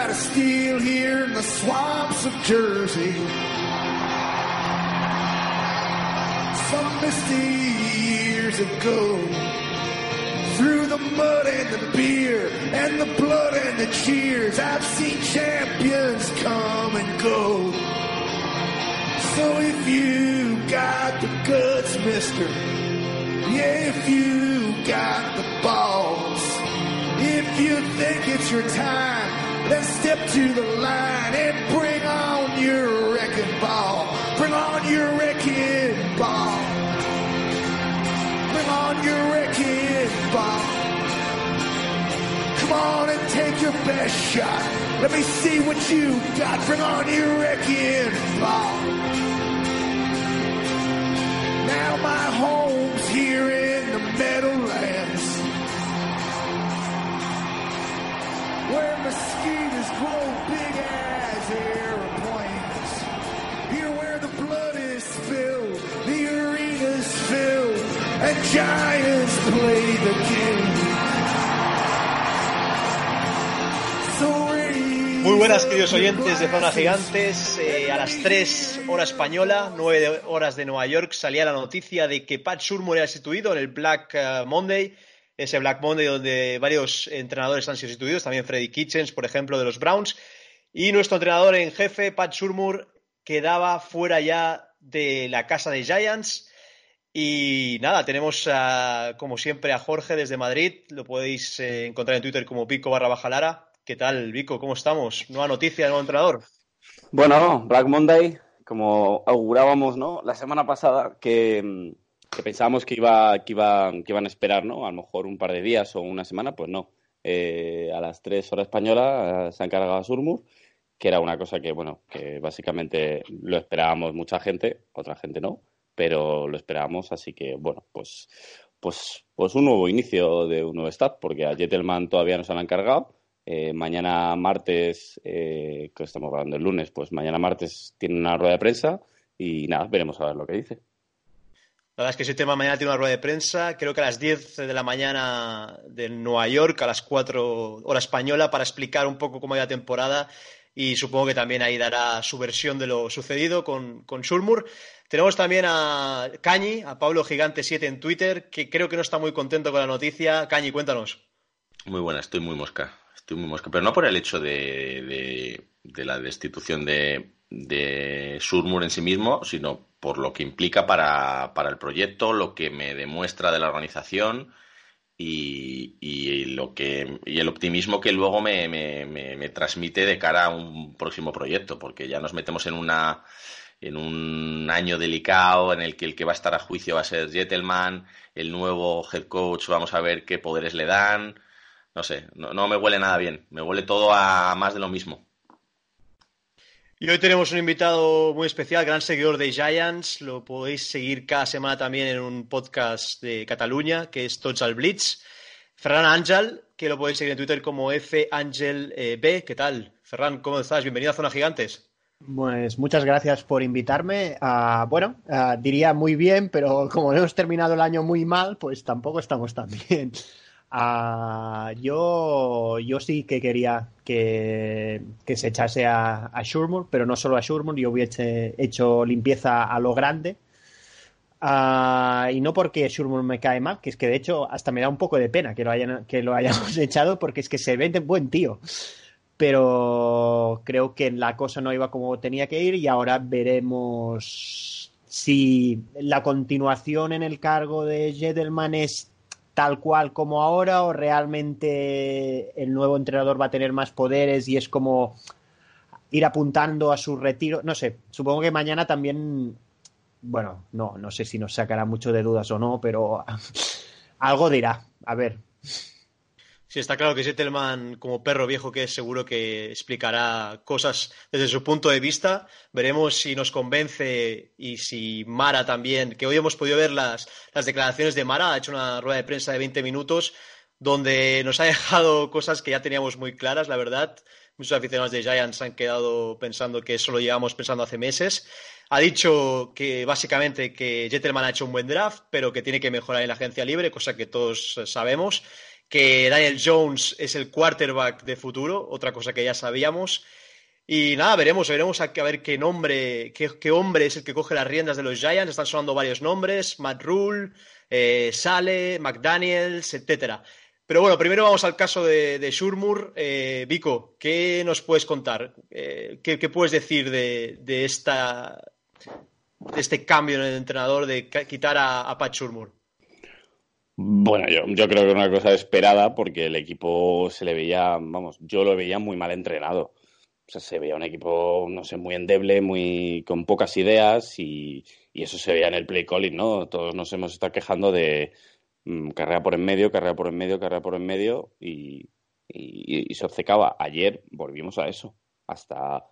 got a steal here in the swamps of Jersey. Some misty years ago, through the mud and the beer and the blood and the cheers, I've seen champions come and go. So if you got the guts, mister, yeah, if you got the balls, if you think it's your time, then step to the line and bring on your wrecking ball. Bring on your wrecking ball. Bring on your wrecking ball. Come on and take your best shot. Let me see what you got. Bring on your wrecking ball. Now my home's here in the Meadowlands. Where mosquitoes grow big as airplanes. Here where the blood is spilled, the arena's filled, and giants play the game. Muy buenas, queridos oyentes de Zona Gigantes. Eh, a las 3 hora española, 9 de- horas de Nueva York, salía la noticia de que Pat Shurmur era sustituido en el Black eh, Monday. Ese Black Monday donde varios entrenadores han sido sustituidos, también Freddy Kitchens, por ejemplo, de los Browns. Y nuestro entrenador en jefe, Pat Shurmur, quedaba fuera ya de la casa de Giants. Y nada, tenemos como siempre a Jorge desde Madrid. Lo podéis eh, encontrar en Twitter como Pico barra baja Lara. ¿Qué tal, Vico? ¿Cómo estamos? Nueva noticia, nuevo entrenador. Bueno, Black Monday, como augurábamos, ¿no? La semana pasada que, mm, que pensábamos que iba, que iba, que iban a esperar, ¿no? A lo mejor un par de días o una semana, pues no. Eh, a las 3 horas española eh, se ha encargado a Surmur, que era una cosa que, bueno, que básicamente lo esperábamos mucha gente, otra gente no, pero lo esperábamos, así que, bueno, pues, pues, pues un nuevo inicio de un nuevo staff, porque a Jettelman todavía no se han encargado. Eh, mañana martes, eh, que estamos hablando el lunes, pues mañana martes tiene una rueda de prensa y nada, veremos a ver lo que dice. La verdad es que ese tema mañana tiene una rueda de prensa, creo que a las 10 de la mañana de Nueva York, a las 4 hora española, para explicar un poco cómo ha la temporada y supongo que también ahí dará su versión de lo sucedido con, con. Tenemos también a Cañi, a Pablo Gigante7 en Twitter, que creo que no está muy contento con la noticia. Cañi, cuéntanos. Muy buena, estoy muy mosca. Estoy muy mosca. Pero no por el hecho de, de- la destitución de, de Surmur en sí mismo, sino por lo que implica para, para el proyecto, lo que me demuestra de la organización y, y lo que, y el optimismo que luego me, me- me- transmite de cara a un próximo proyecto, porque ya nos metemos en una en un año delicado en el que el que va a estar a juicio va a ser Jettelman, el nuevo head coach, vamos a ver qué poderes le dan. No sé, no, no me huele nada bien. Me huele todo a más de lo mismo. Y hoy tenemos un invitado muy especial, gran seguidor de Giants. Lo podéis seguir cada semana también en un podcast de Cataluña, que es Tots al Blitz. Ferran Ángel, que lo podéis seguir en Twitter como F Ángel eh. ¿Qué tal? Ferran, ¿cómo estás? Bienvenido a Zona Gigantes. Pues muchas gracias por invitarme. Ah, bueno, ah, diría muy bien, pero como hemos terminado el año muy mal, pues tampoco estamos tan bien. Ah, yo, yo sí que quería que, que se echase a, a Shurmur, pero no solo a Shurmur, yo hubiese hecho limpieza a lo grande. Ah, y no porque Shurmur me cae mal, que es que de hecho hasta me da un poco de pena que lo, hayan, que lo hayamos echado, porque es que se ve de buen tío pero creo que la cosa no iba como tenía que ir y ahora veremos si la continuación en el cargo de Jedelman es tal cual como ahora o realmente el nuevo entrenador va a tener más poderes y es como ir apuntando a su retiro. No sé, supongo que mañana también, bueno, no, no sé si nos sacará mucho de dudas o no, pero algo dirá. A ver, Sí, está claro que Zettelman, como perro viejo que es, seguro que explicará cosas desde su punto de vista. Veremos si nos convence y si Mara también, que hoy hemos podido ver las, las declaraciones de Mara, ha hecho una rueda de prensa de 20 minutos donde nos ha dejado cosas que ya teníamos muy claras, la verdad. Muchos aficionados de Giants han quedado pensando que eso lo llevamos pensando hace meses. Ha dicho que básicamente que Jettelman ha hecho un buen draft, pero que tiene que mejorar en la agencia libre, cosa que todos sabemos que Daniel Jones es el quarterback de futuro, otra cosa que ya sabíamos. Y nada, veremos, veremos a, ver qué nombre, qué, hombre es el que coge las riendas de los Giants. Están sonando varios nombres, Matt Rule, eh, Sale, McDaniels, etcétera. Pero bueno, primero vamos al caso de, Shurmur. Eh, Vico, ¿qué nos puedes contar? Eh, ¿qué, puedes decir de, este cambio en el entrenador de quitar a, a Pat Shurmur? Bueno, yo, creo que era una cosa esperada porque el equipo se le veía, vamos, yo lo veía muy mal entrenado. O sea, se veía un equipo, no sé, muy endeble, muy con pocas ideas y, eso se veía en el play calling, ¿no? Todos nos hemos estado quejando de mm, carrera por en medio, carrera por en medio, carrera por en medio y, y se obcecaba. Ayer volvimos a eso. Hasta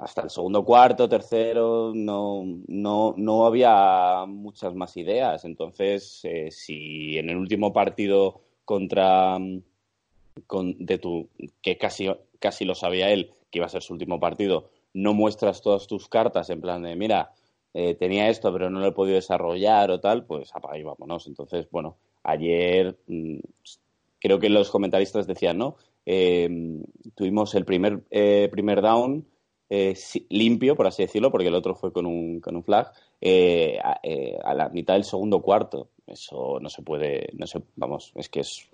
hasta el segundo cuarto, tercero, no, no, no había muchas más ideas. Entonces, eh, si en el último partido contra con, de tu, que casi, casi lo sabía él, que iba a ser su último partido, no muestras todas tus cartas en plan de, mira, eh, tenía esto, pero no lo he podido desarrollar o tal, pues apaga y vámonos. Entonces, bueno, ayer mm, creo que los comentaristas decían, ¿no? Eh, tuvimos el primer, primer down eh, limpio, por así decirlo, porque el otro fue con un, con un flag, eh, eh, a, la mitad del segundo cuarto. Eso no se puede, no se, vamos, es que es,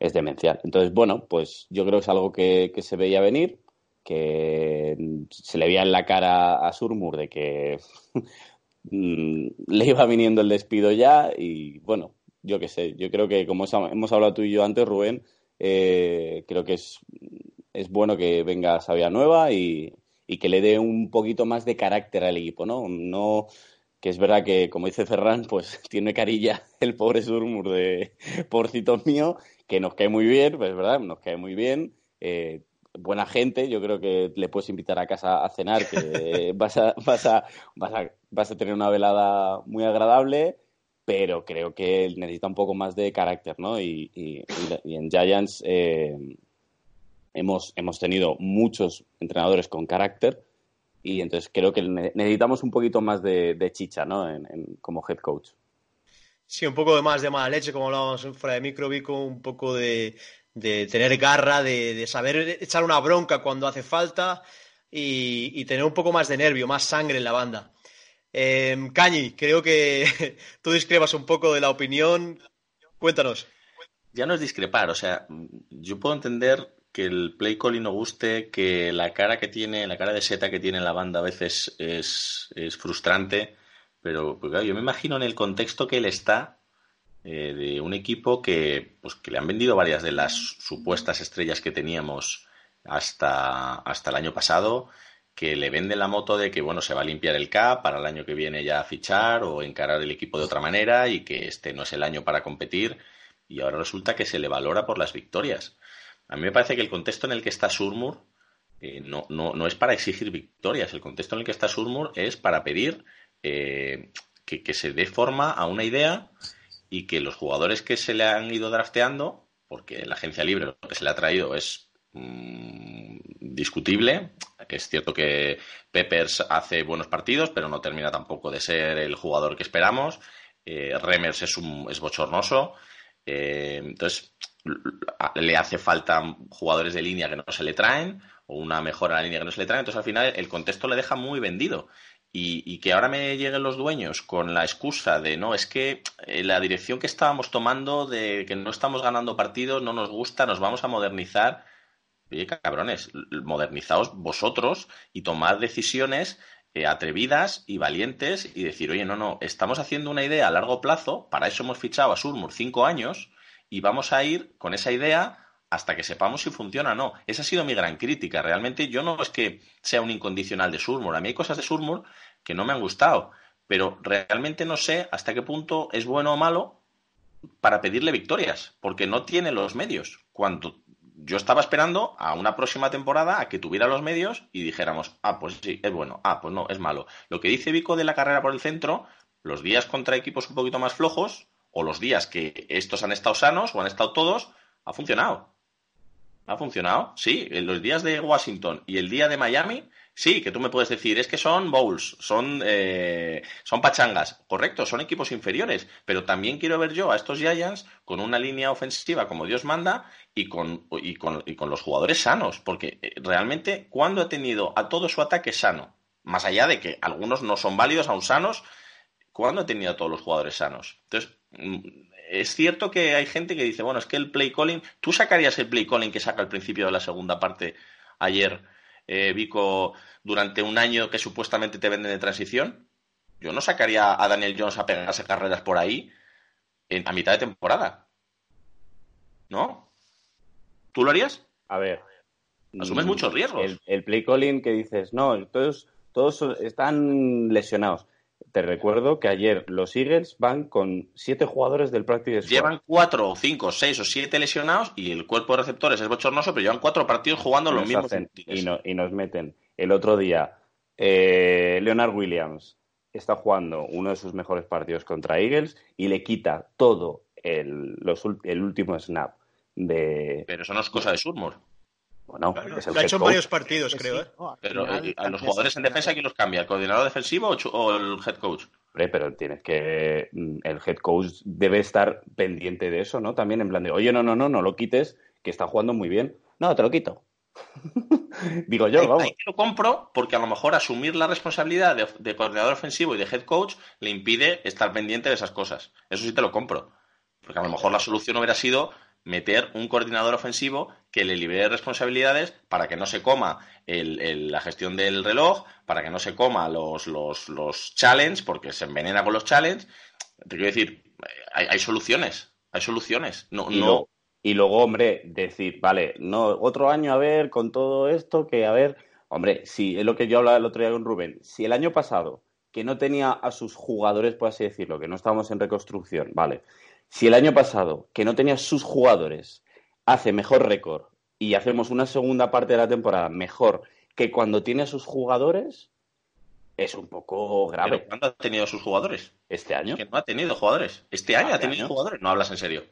es demencial. Entonces, bueno, pues yo creo que es algo que, se veía venir, que se le veía en la cara a Surmur de que mm, le iba viniendo el despido ya y bueno, yo qué sé, yo creo que como hemos hablado tú y yo antes, Rubén, creo que es, es bueno que venga Sabia Nueva y, y que le dé un poquito más de carácter al equipo, ¿no? No que es verdad que, como dice Ferran, pues tiene carilla el pobre Surmur de porcito mío, que nos cae muy bien, pues verdad, nos cae muy bien. Eh, buena gente, yo creo que le puedes invitar a casa a cenar, que vas a, vas a, vas a, vas a tener una velada muy agradable, pero creo que necesita un poco más de carácter, ¿no? Y, en Giants eh, hemos, hemos tenido muchos entrenadores con carácter y entonces creo que necesitamos un poquito más de, chicha ¿no? En, como head coach. Sí, un poco de más de mala leche, como hablábamos fuera de micro, un poco de, tener garra, de, saber echar una bronca cuando hace falta y, tener un poco más de nervio, más sangre en la banda. Eh, Cañi, creo que tú discrepas un poco de la opinión. Cuéntanos. Ya no es discrepar, o sea, yo puedo entender que el play calling no guste, que la cara que tiene, la cara de seta que tiene la banda a veces es, es frustrante, pero pues yo me imagino en el contexto que él está eh, de un equipo que, pues, que le han vendido varias de las supuestas estrellas que teníamos hasta, hasta el año pasado, que le venden la moto de que bueno se va a limpiar el cap para el año que viene ya fichar o encarar el equipo de otra manera y que este no es el año para competir y ahora resulta que se le valora por las victorias. A mí me parece que el contexto en el que está Surmur eh, no, no, es para exigir victorias. El contexto en el que está Surmur es para pedir eh, que, se dé forma a una idea y que los jugadores que se le han ido drafteando, porque la agencia libre lo que se le ha traído es mm, discutible, que es cierto que Peppers hace buenos partidos, pero no termina tampoco de ser el jugador que esperamos. Eh, Remers es, un, es bochornoso. entonces, le hace falta jugadores de línea que no se le traen o una mejora en la línea que no se le traen. Entonces, al final, el contexto le deja muy vendido. Y, que ahora me lleguen los dueños con la excusa de no, es que eh, la dirección que estábamos tomando de que no estamos ganando partidos no nos gusta, nos vamos a modernizar. Oye, cabrones, modernizaos vosotros y tomad decisiones eh, atrevidas y valientes y decir, oye, no, no, estamos haciendo una idea a largo plazo, para eso hemos fichado a Surmur cinco años y vamos a ir con esa idea hasta que sepamos si funciona o no. Esa ha sido mi gran crítica. Realmente yo no es que sea un incondicional de Surmur. A mí hay cosas de Surmur que no me han gustado, pero realmente no sé hasta qué punto es bueno o malo para pedirle victorias, porque no tiene los medios. Cuando yo estaba esperando a una próxima temporada a que tuviera los medios y dijéramos, ah, pues sí, es bueno, ah, pues no, es malo. Lo que dice Vico de la carrera por el centro, los días contra equipos un poquito más flojos, o los días que estos han estado sanos o han estado todos, ha funcionado. Ha funcionado, sí. En los días de Washington y el día de Miami, Sí, que tú me puedes decir, es que son bowls, son, eh, son pachangas. Correcto, son equipos inferiores, pero también quiero ver yo a estos Giants con una línea ofensiva como Dios manda y con, y con, y con los jugadores sanos, porque eh, realmente, ¿cuándo ha tenido a todo su ataque sano? Más allá de que algunos no son válidos, aún sanos, ¿cuándo ha tenido a todos los jugadores sanos? Entonces, es cierto que hay gente que dice, bueno, es que el play calling, ¿tú sacarías el play calling que saca al principio de la segunda parte ayer? eh, Vico durante un año que supuestamente te venden de transición, yo no sacaría a Daniel Jones a pegarse carreras por ahí en, a mitad de temporada. ¿No? ¿Tú lo harías? A ver. Asumes muchos riesgos. El, el play calling que dices, no, todos, todos están lesionados. Te recuerdo que ayer los Eagles van con siete jugadores del practice squad. Llevan cuatro o cinco, seis o siete lesionados y el cuerpo de receptores es bochornoso, pero llevan cuatro partidos jugando los mismos. y, no- y nos meten. El otro día, eh, Leonard Williams está jugando uno de sus mejores partidos contra Eagles y le quita todo el, los el último snap de. Pero eso no es cosa de Surmore. Bueno, Claro, es el lo ha hecho en varios partidos, creo, ¿eh? al Pero a los jugadores en defensa, ¿quién los cambia? ¿El coordinador defensivo o el head coach? Hombre, pero tienes que. mm, El head coach debe estar pendiente de eso, ¿no? También en plan de, oye, no, no, no, no lo quites, que está jugando muy bien. No, te lo quito. Digo yo, Ahí- vamos. ahí te lo compro porque a lo mejor asumir la responsabilidad de, de coordinador ofensivo y de head coach le impide estar pendiente de esas cosas. Eso sí te lo compro. Porque a lo mejor la solución hubiera sido meter un coordinador ofensivo que le libere responsabilidades para que no se coma el- el- la gestión del reloj, para que no se coma los, los, los challenge, porque se envenena con los challenge. Te quiero decir, hay, hay soluciones, hay soluciones. No, Y, no, y luego, hombre, decir, vale, no, otro año a ver con todo esto, que a ver, hombre, si es lo que yo hablaba el otro día con Rubén, si el año pasado, que no tenía a sus jugadores, por así decirlo, que no estábamos en reconstrucción, vale, si el año pasado, que no tenía sus jugadores, hace mejor récord y hacemos una segunda parte de la temporada mejor que cuando tiene a sus jugadores, es un poco pero grave ¿cuándo ha tenido sus jugadores? este año. Es que no ha tenido jugadores. Este año ha Este tenido año. jugadores. No hablas en serio.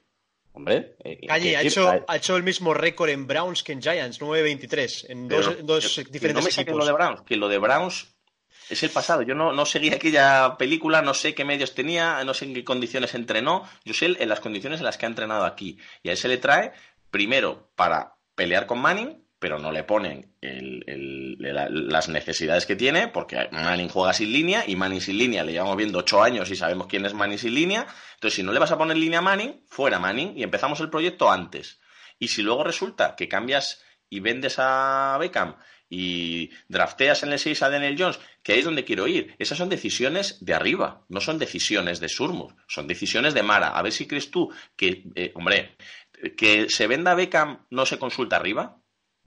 Hombre, eh, Calle, ha hecho, ha hecho el mismo récord en Browns que en Giants, 9-23, en dos, en dos diferentes no me equipos. lo de Browns, que lo de Browns es el pasado. Yo no, no seguí aquella película, no sé qué medios tenía, no sé en qué condiciones entrenó. Yo sé en las condiciones en las que ha entrenado aquí. Y a él se le trae, primero, para pelear con Manning, pero no le ponen las necesidades que tiene, porque Manning juega sin línea y Manning sin línea le llevamos viendo ocho años y sabemos quién es Manning sin línea. Entonces, si no le vas a poner línea a Manning, fuera Manning y empezamos el proyecto antes. Y si luego resulta que cambias y vendes a Beckham y drafteas en el 6 a Daniel Jones, que ahí es donde quiero ir. Esas son decisiones de arriba, no son decisiones de Surmur, son decisiones de Mara. A ver si crees tú que, eh, hombre, que se venda Beckham no se consulta arriba,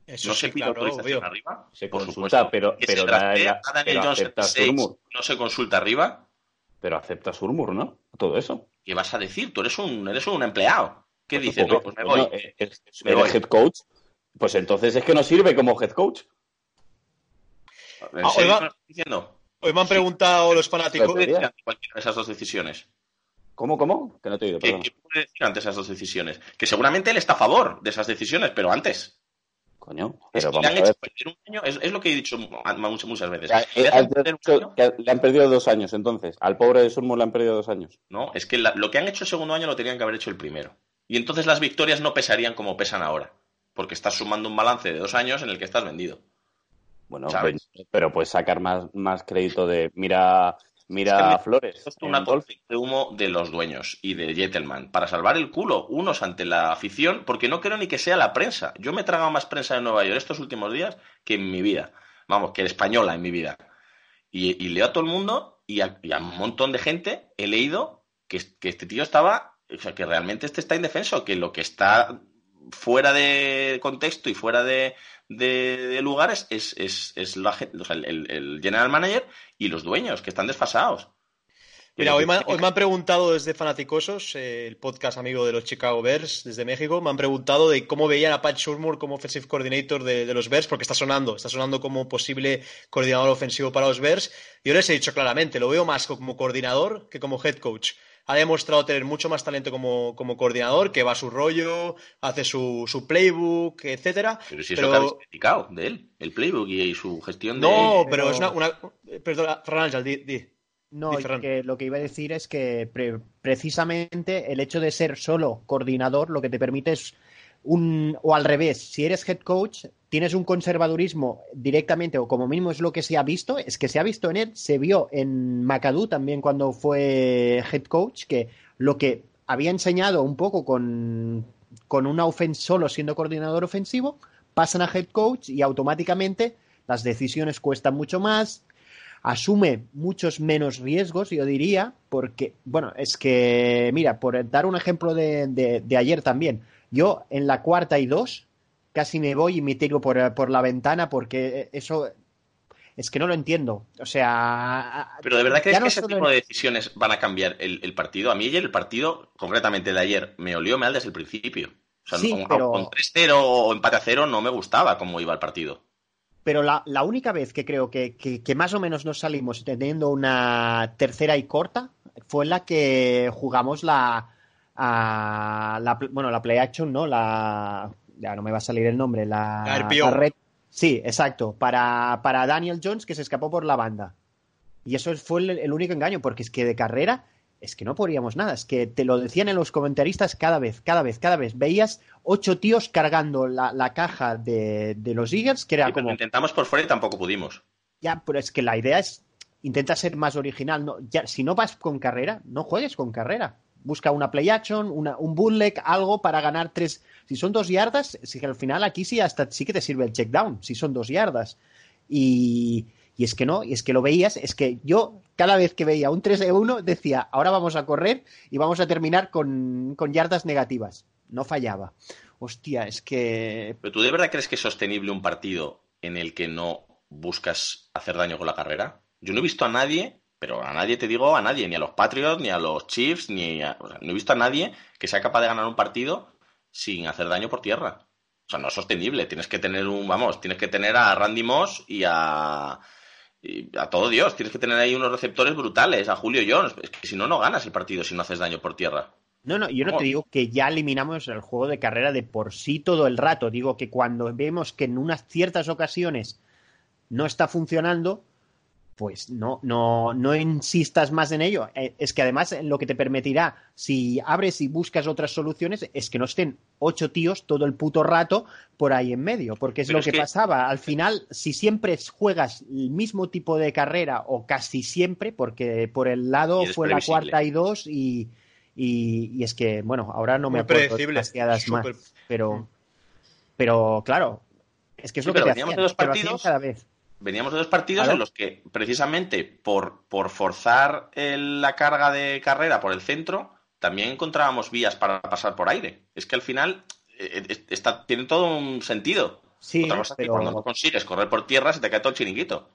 Eso no sí, se pide claro, autorización obvio. arriba. Se por consulta, supuesto. pero- Que pero se a Daniel pero Jones en acepta el 6, Surmur. no se consulta arriba. Pero acepta Surmur, ¿no? Todo eso. ¿Qué vas a decir? Tú eres un, eres un empleado. ¿Qué Pues dices? No, pues me voy. eh, es- Me eres voy. head coach. Pues entonces es que no sirve como head coach. ¿En Ah, diciendo? Hoy me han preguntado los ¿Qué fanáticos. puede Teoría. decir ante cualquiera de esas dos decisiones? ¿Cómo, cómo? Que no te he oído, ¿Qué, qué puede decir ante esas dos decisiones? Que seguramente él está a favor de esas decisiones, pero antes. Coño, Es pero que le vamos han a hecho ver. perder un año, es, es lo que he dicho muchas, muchas veces. Ya, Le eh, le han perdido dos años, entonces. Al pobre de Surmur le han perdido dos años. No, es que la- lo que han hecho el segundo año lo tenían que haber hecho el primero. Y entonces las victorias no pesarían como pesan ahora. Porque estás sumando un balance de dos años en el que estás vendido. Bueno, pues- pero puedes sacar más, más crédito de. Mira, mira Es que Flores. Esto es una de humo de los dueños y de Gentleman para salvar el culo unos ante la afición, porque no creo ni que sea la prensa. Yo me he tragado más prensa de Nueva York estos últimos días que en mi vida. Vamos, que española en mi vida. Y, y leo a todo el mundo y a, y a un montón de gente he leído que, que este tío estaba, o sea, que realmente este está indefenso, que lo que está fuera de contexto y fuera de, de, de lugares es, es, es la gen- o sea, el, general manager y los dueños, que están desfasados. Mira, hoy me, han- hoy me han preguntado desde Fanaticosos, eh, el podcast amigo de los Chicago Bears desde México, me han preguntado de cómo veían a Pat Shurmur como offensive coordinator de, de los Bears, porque está sonando, está sonando como posible coordinador ofensivo para los Bears. Yo les he dicho claramente, lo veo más como coordinador que como head coach. Ha demostrado tener mucho más talento como, como coordinador, que va a su rollo, hace su, su playbook, etcétera. Pero si eso que habéis criticado de él, el playbook y, su gestión de... No, pero, es una... una... Perdón, Fernando, di, di. No, que lo que iba a decir es que precisamente el hecho de ser solo coordinador lo que te permite es un, o al revés, si eres head coach, tienes un conservadurismo directamente, o como mínimo es lo que se ha visto, es que se ha visto en él, se vio en McAdoo también cuando fue head coach, que lo que había enseñado un poco con, con una ofensa solo siendo coordinador ofensivo, pasan a head coach y automáticamente las decisiones cuestan mucho más, asume muchos menos riesgos, yo diría, porque, bueno, es que, mira, por dar un ejemplo de, ayer también, yo en la cuarta y dos casi me voy y me tiro por, la ventana porque eso es que no lo entiendo. O sea. Pero de verdad crees que ese tipo de decisiones van a cambiar el, partido. A mí ayer el partido, concretamente de ayer, me olió mal desde el principio. O sea, con, con 3-0 o empate a 0 no me gustaba cómo iba el partido. Pero la, la única vez que creo que, que, más o menos nos salimos teniendo una tercera y corta fue la que jugamos la, la bueno, la play action, ¿no? La, ya no me va a salir el nombre, la, red. Sí, exacto, para, para Daniel Jones que se escapó por la banda. Y eso fue el, único engaño, porque es que de carrera es que no podíamos nada, es que te lo decían en los comentaristas cada vez, cada vez, cada vez. Veías ocho tíos cargando la, caja de, los Eagles, que era como... Intentamos por fuera y tampoco pudimos. Ya, pero es que la idea es, intenta ser más original. No, ya, si no vas con carrera, no juegues con carrera. Busca una play action, un bootleg, algo para ganar tres... Si son dos yardas, si que al final aquí sí hasta sí que te sirve el check down, si son dos yardas. Y y es que no, y es que lo veías, es que yo cada vez que veía un 3 de 1 decía, ahora vamos a correr y vamos a terminar con, yardas negativas. No fallaba. Hostia, es que... ¿Pero tú de verdad crees que es sostenible un partido en el que no buscas hacer daño con la carrera? Yo no he visto a nadie, pero a nadie te digo, a nadie, ni a los Patriots, ni a los Chiefs, ni a... no he visto a nadie que sea capaz de ganar un partido sin hacer daño por tierra. O sea, no es sostenible. Tienes que tener un, vamos, tienes que tener a Randy Moss y a a todo Dios, tienes que tener ahí unos receptores brutales, a Julio Jones. Es que si no, no ganas el partido si no haces daño por tierra. No, no, yo no te digo que ya eliminamos el juego de carrera de por sí todo el rato. Digo que cuando vemos que en unas ciertas ocasiones no está funcionando, pues no, no, no insistas más en ello. Eh, es que además lo que te permitirá, si abres y buscas otras soluciones, es que no estén ocho tíos todo el puto rato por ahí en medio, porque es lo que, pasaba. Al final, si siempre juegas el mismo tipo de carrera, o casi siempre, porque por el lado fue la cuarta y dos, y, y, es que, bueno, ahora no me acuerdo demasiadas más, pero, pero claro, es que es lo que te hacían, dos partidos. cada vez veníamos de dos partidos en los que precisamente por, por forzar la carga de carrera por el centro, también encontrábamos vías para pasar por aire. Es que al final eh, eh, está, tiene todo un sentido. Sí, cuando no consigues correr por tierra se te cae todo el chiringuito.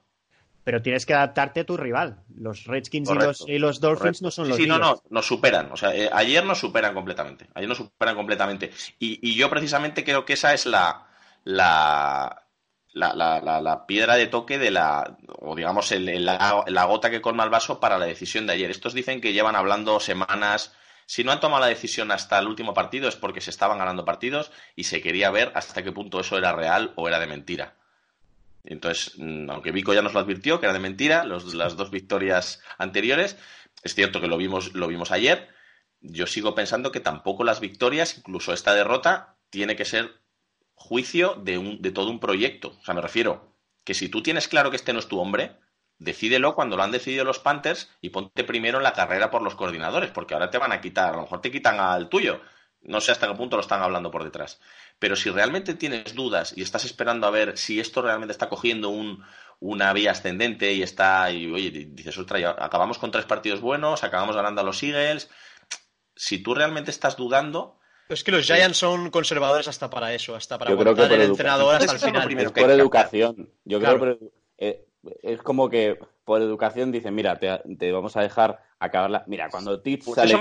Pero tienes que adaptarte a tu rival. Los Redskins y los, Dolphins no son los Sí, no, no, nos superan. O sea, eh, ayer nos superan completamente. Ayer nos superan completamente. Y, y yo precisamente creo que esa es la, la, la, la, la, piedra de toque de la, o digamos, el, la, gota que colma el vaso para la decisión de ayer. Estos dicen que llevan hablando semanas. Si no han tomado la decisión hasta el último partido es porque se estaban ganando partidos y se quería ver hasta qué punto eso era real o era de mentira. Entonces, mm, aunque Vico ya nos lo advirtió que era de mentira, las dos victorias anteriores, es cierto que lo vimos, lo vimos ayer. Yo sigo pensando que tampoco las victorias, incluso esta derrota, tiene que ser juicio de, un, de todo un proyecto. O sea, me refiero que si tú tienes claro que este no es tu hombre, decídelo cuando lo han decidido los Panthers y ponte primero en la carrera por los coordinadores, porque ahora te van a quitar, a lo mejor te quitan al tuyo. No sé hasta qué punto lo están hablando por detrás. Pero si realmente tienes dudas y estás esperando a ver si esto realmente está cogiendo un, una vía ascendente y está, y oye, dices, ostras, acabamos con tres partidos buenos, acabamos ganando a los Eagles. Si tú realmente estás dudando, es que los Giants son conservadores hasta para eso, hasta para aguantar el entrenador hasta el final. por educación. Yo creo que eh, es como que por educación dicen, mira, te, vamos a dejar acabarla. Mira, cuando Tip pues sale,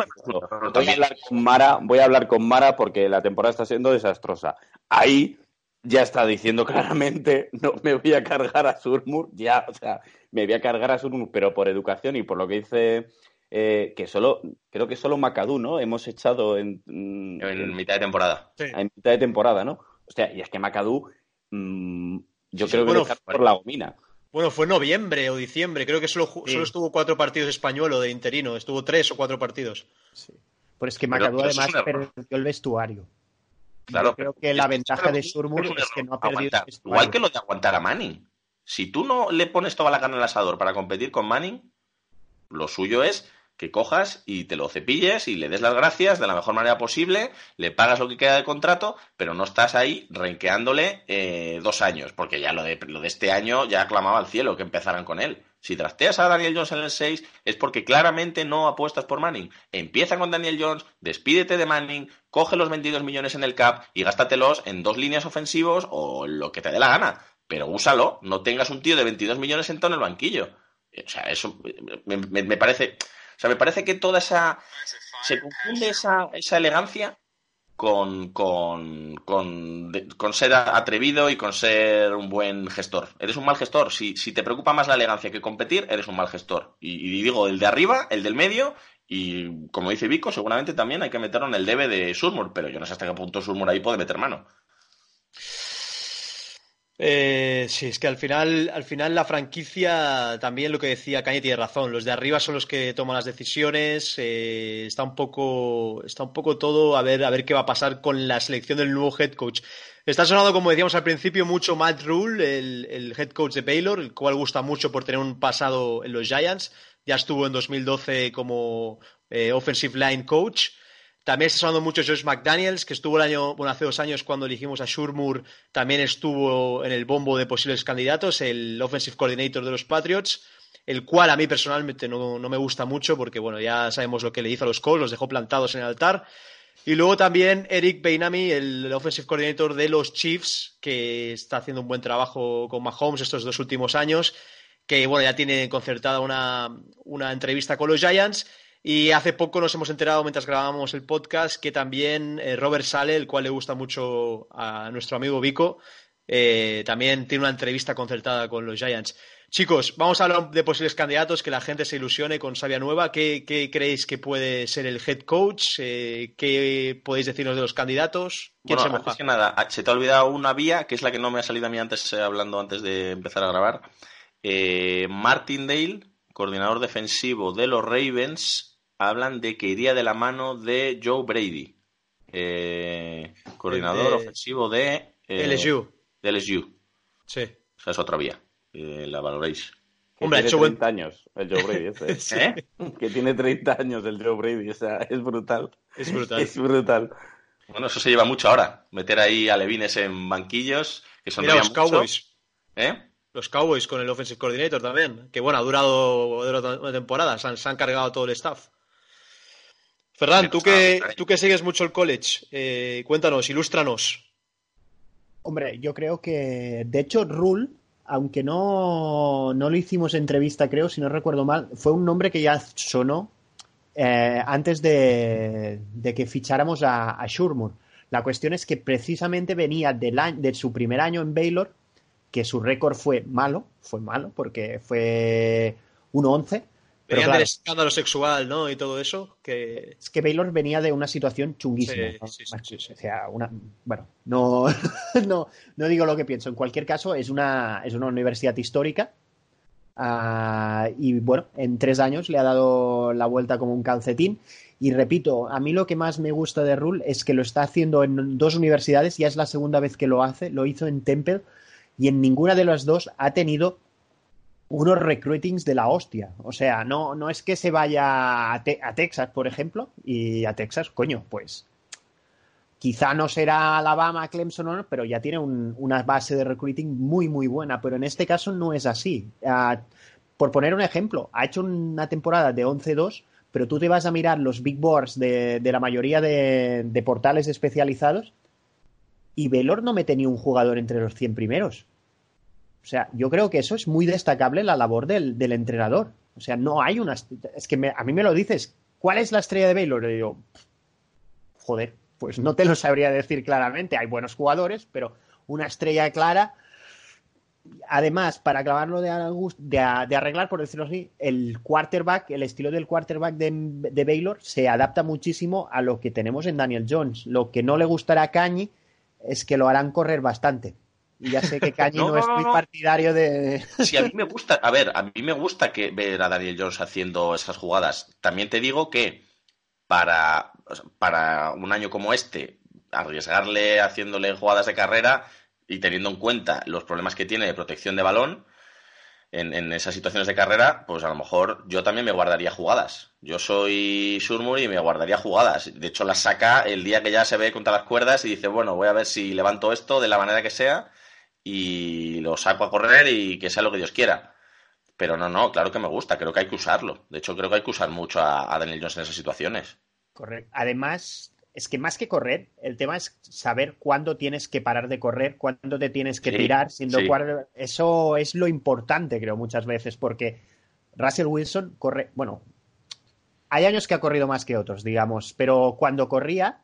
voy a hablar con Mara, voy a hablar con Mara porque la temporada está siendo desastrosa. Ahí ya está diciendo claramente, no me voy a cargar a Surmur, ya, o sea, me voy a cargar a Surmur, pero por educación y por lo que dice eh, que solo, creo que solo Macadú, ¿no? Hemos echado en, en, mitad de temporada. En mitad de temporada, ¿no? O sea, y es que Macadú, mm, yo creo que por la gomina. Bueno, fue noviembre o diciembre, creo que solo, solo estuvo cuatro partidos español o de interino, estuvo tres o cuatro partidos. Sí. Pero es que Macadú además perdió el vestuario. Claro, creo que la ventaja de Surmur es, que no ha perdido Igual que lo de aguantar a Manning. Si tú no le pones toda la carne al asador para competir con Manning, lo suyo es que cojas y te lo cepilles y le des las gracias de la mejor manera posible, le pagas lo que queda de contrato, pero no estás ahí renqueándole eh, dos años, porque ya lo de, lo de este año ya clamaba al cielo que empezaran con él. Si trasteas a Daniel Jones en el 6 es porque claramente no apuestas por Manning. Empieza con Daniel Jones, despídete de Manning, coge los 22 millones en el cap y gástatelos en dos líneas ofensivos o lo que te dé la gana. Pero úsalo, no tengas un tío de 22 millones sentado en el banquillo. O sea, eso me parece o sea, me parece que toda esa. Se confunde esa, esa elegancia con, con, con, con, ser atrevido y con ser un buen gestor. Eres un mal gestor. Si, si te preocupa más la elegancia que competir, eres un mal gestor. Y, digo, el de arriba, el del medio, y como dice Vico, seguramente también hay que meterlo en el debe de Surmur, pero yo no sé hasta qué punto Surmur ahí puede meter mano. Eh, sí, es que al final, al final la franquicia, también lo que decía Cañete tiene razón, los de arriba son los que toman las decisiones, eh, está un poco, está un poco todo a ver, a ver qué va a pasar con la selección del nuevo head coach. Está sonando, como decíamos al principio, mucho Matt Rule, el, head coach de Baylor, el cual gusta mucho por tener un pasado en los Giants. Ya estuvo en 2012 como eh, offensive line coach. También está sonando mucho Josh McDaniels, que estuvo el año, bueno, hace dos años cuando elegimos a Shurmur, también estuvo en el bombo de posibles candidatos, el offensive coordinator de los Patriots, el cual a mí personalmente no, me gusta mucho porque, bueno, ya sabemos lo que le hizo a los Colts, los dejó plantados en el altar. Y luego también Eric Beinami, el offensive coordinator de los Chiefs, que está haciendo un buen trabajo con Mahomes estos dos últimos años, que, bueno, ya tiene concertada una, una entrevista con los Giants y hace poco nos hemos enterado, mientras grabábamos el podcast, que también eh, Robert Sale, el cual le gusta mucho a nuestro amigo Vico, eh, también tiene una entrevista concertada con los Giants. Chicos, vamos a hablar de posibles candidatos, que la gente se ilusione con Sabia Nueva. ¿Qué, creéis que puede ser el head coach? Eh, ¿Qué podéis decirnos de los candidatos? ¿Quién se moja? que nada, ah, se te ha olvidado una vía, que es la que no me ha salido a mí antes hablando antes de empezar a grabar. Martindale, coordinador defensivo de los Ravens, hablan de que iría de la mano de Joe Brady, eh, coordinador ofensivo de eh, LSU. De LSU. Sí. O sea, es otra vía. Eh, la valoréis. Hombre, ha hecho 30 años el Joe Brady. Ese. ¿Eh? Que tiene 30 años el Joe Brady. O sea, es brutal. Es brutal. Es brutal. Bueno, eso se lleva mucho ahora. Meter ahí a Levines en banquillos. Que son Mira, los Cowboys. ¿Eh? Los Cowboys con el Offensive Coordinator también. Que bueno, ha durado una temporada. se han cargado todo el staff. Ferran, tú que, tú que sigues mucho el college, eh, cuéntanos, ilústranos. Hombre, yo creo que, de hecho, Rule, aunque no, no lo hicimos entrevista, creo, si no recuerdo mal, fue un nombre que ya sonó eh, antes de, que ficháramos a, a Shurmur. La cuestión es que precisamente venía de su primer año en Baylor, que su récord fue malo, fue malo, porque fue 1-11 Venían del escándalo sexual, ¿no? Y todo eso. Que... Es que Baylor venía de una situación chunguísima. Sí, sí, sí, o sea, una. Bueno, no, no, no digo lo que pienso. En cualquier caso, es una, es una universidad histórica. Ah, y bueno, en tres años le ha dado la vuelta como un calcetín. Y repito, a mí lo que más me gusta de Rule es que lo está haciendo en dos universidades, ya es la segunda vez que lo hace, lo hizo en Temple, y en ninguna de las dos ha tenido unos recruitings de la hostia. O sea, no, no es que se vaya a, Texas, por ejemplo, y a Texas, coño, pues quizá no será Alabama, Clemson, pero ya tiene una base de recruiting muy, muy buena. Pero en este caso no es así. Ah, por poner un ejemplo, ha hecho una temporada de 11-2, pero tú te vas a mirar los big boards de, la mayoría de, de, portales especializados y Velor no mete ni un jugador entre los 100 primeros. O sea, yo creo que eso es muy destacable la labor del, entrenador. O sea, no hay una. Es que a mí me lo dices, ¿cuál es la estrella de Baylor? Y yo, joder, pues no te lo sabría decir claramente. Hay buenos jugadores, pero una estrella clara. además, para acabarlo de, de, de, arreglar, por decirlo así, el quarterback, el estilo del quarterback de, de, Baylor se adapta muchísimo a lo que tenemos en Daniel Jones. Lo que no le gustará a Cañi es que lo harán correr bastante. Y ya sé que Cañi no, es muy partidario de. Sí, a mí me gusta, a ver, a mí me gusta que ver a Daniel Jones haciendo esas jugadas. También te digo que para, para un año como este, arriesgarle haciéndole jugadas de carrera y teniendo en cuenta los problemas que tiene de protección de balón en, esas situaciones de carrera, pues a lo mejor yo también me guardaría jugadas. Yo soy Surmur y me guardaría jugadas. De hecho, las saca el día que ya se ve contra las cuerdas y dice, bueno, voy a ver si levanto esto de la manera que sea y lo saco a correr y que sea lo que Dios quiera. Pero no, no, claro que me gusta, creo que hay que usarlo. De hecho, creo que hay que usar mucho a, a Daniel Jones en esas situaciones. Correcto. Además, es que más que correr, el tema es saber cuándo tienes que parar de correr, cuándo te tienes que tirar, siendo eso es lo importante, creo, muchas veces, porque Russell Wilson corre, bueno, hay años que ha corrido más que otros, digamos, pero cuando corría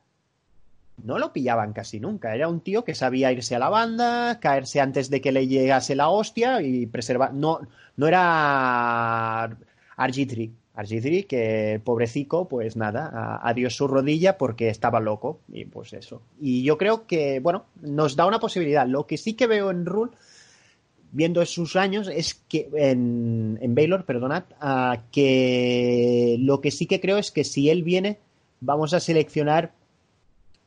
no lo pillaban casi nunca. Era un tío que sabía irse a la banda, caerse antes de que le llegase la hostia y preservar. No, no era RG3. RG3, que pobrecico, pues nada, adiós su rodilla porque estaba loco. Y pues eso. Y yo creo que, bueno, nos da una posibilidad. Lo que sí que veo en Rule, viendo sus años, es que en, en Baylor, perdonad, que lo que sí que creo es que si él viene, vamos a seleccionar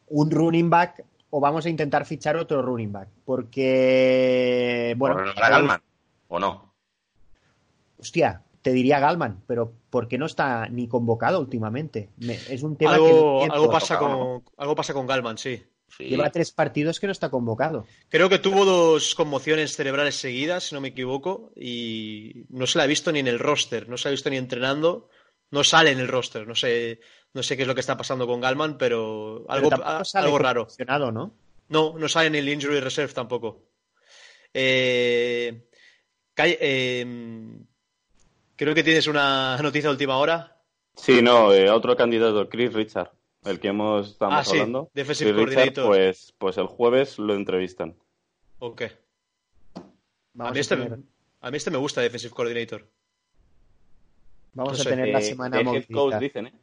un running back o vamos a intentar fichar otro running back. Porque, bueno. Galman, ¿o no? Hostia, te diría Galman, pero ¿por qué no está ni convocado últimamente? es un tema algo, que algo pasa con algo pasa con Galman, sí. Lleva tres partidos que no está convocado. Creo que tuvo dos conmociones cerebrales seguidas, si no me equivoco, y no se la ha visto ni en el roster, no se la ha visto ni entrenando, no sale en el roster, no sé, no sé qué es lo que está pasando con Galman, pero algo, algo raro. ¿no? No, no sale en el injury reserve tampoco. Eh, eh, Creo que tienes una noticia de última hora. Sí, no, eh, otro candidato, Chris Richard, el que hemos estado ah, hablando. Defensive Chris Richard, pues, pues el jueves lo entrevistan. Ok. A mí, este, a, mí este, me gusta, Defensive Coordinator. Vamos a tener la semana de head coach, dicen, ¿eh?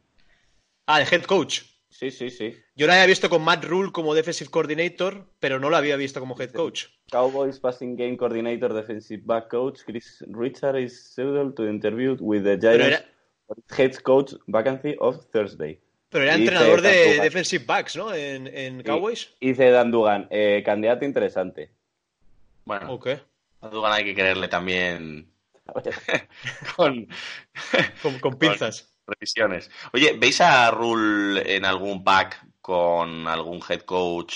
Ah, el head coach. Sí, sí, sí. Yo lo había visto con Matt Rule como defensive coordinator, pero no lo había visto como head coach. Cowboys passing game coordinator, defensive back coach Chris Richard is scheduled to interview with the Giants head coach vacancy of Thursday. Pero era entrenador de defensive backs, ¿no? En, en Cowboys. Dice Dan Dugan, eh, candidato interesante. Bueno, okay. a Dugan hay que quererle también con, con, con pinzas revisiones. Oye, ¿veis a Rule en algún pack con algún head coach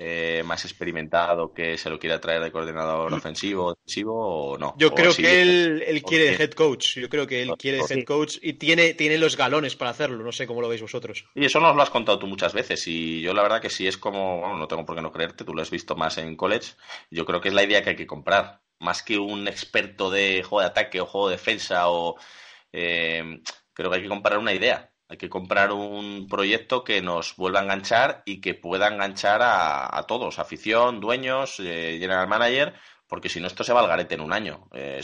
eh, más experimentado que se lo quiera traer de coordinador ofensivo, defensivo o no? Yo creo que él, él quiere head coach. Yo creo que él quiere head coach y tiene, tiene los galones para hacerlo. No sé cómo lo veis vosotros. Y eso nos lo has contado tú muchas veces. Y yo la verdad que sí es como, bueno, no tengo por qué no creerte, tú lo has visto más en college. Yo creo que es la idea que hay que comprar. Más que un experto de juego de ataque o juego de defensa o eh, creo que hay que comprar una idea. Hay que comprar un proyecto que nos vuelva a enganchar y que pueda enganchar a, todos, afición, dueños, eh, general manager, porque si no esto se va al garete en un año. Eh,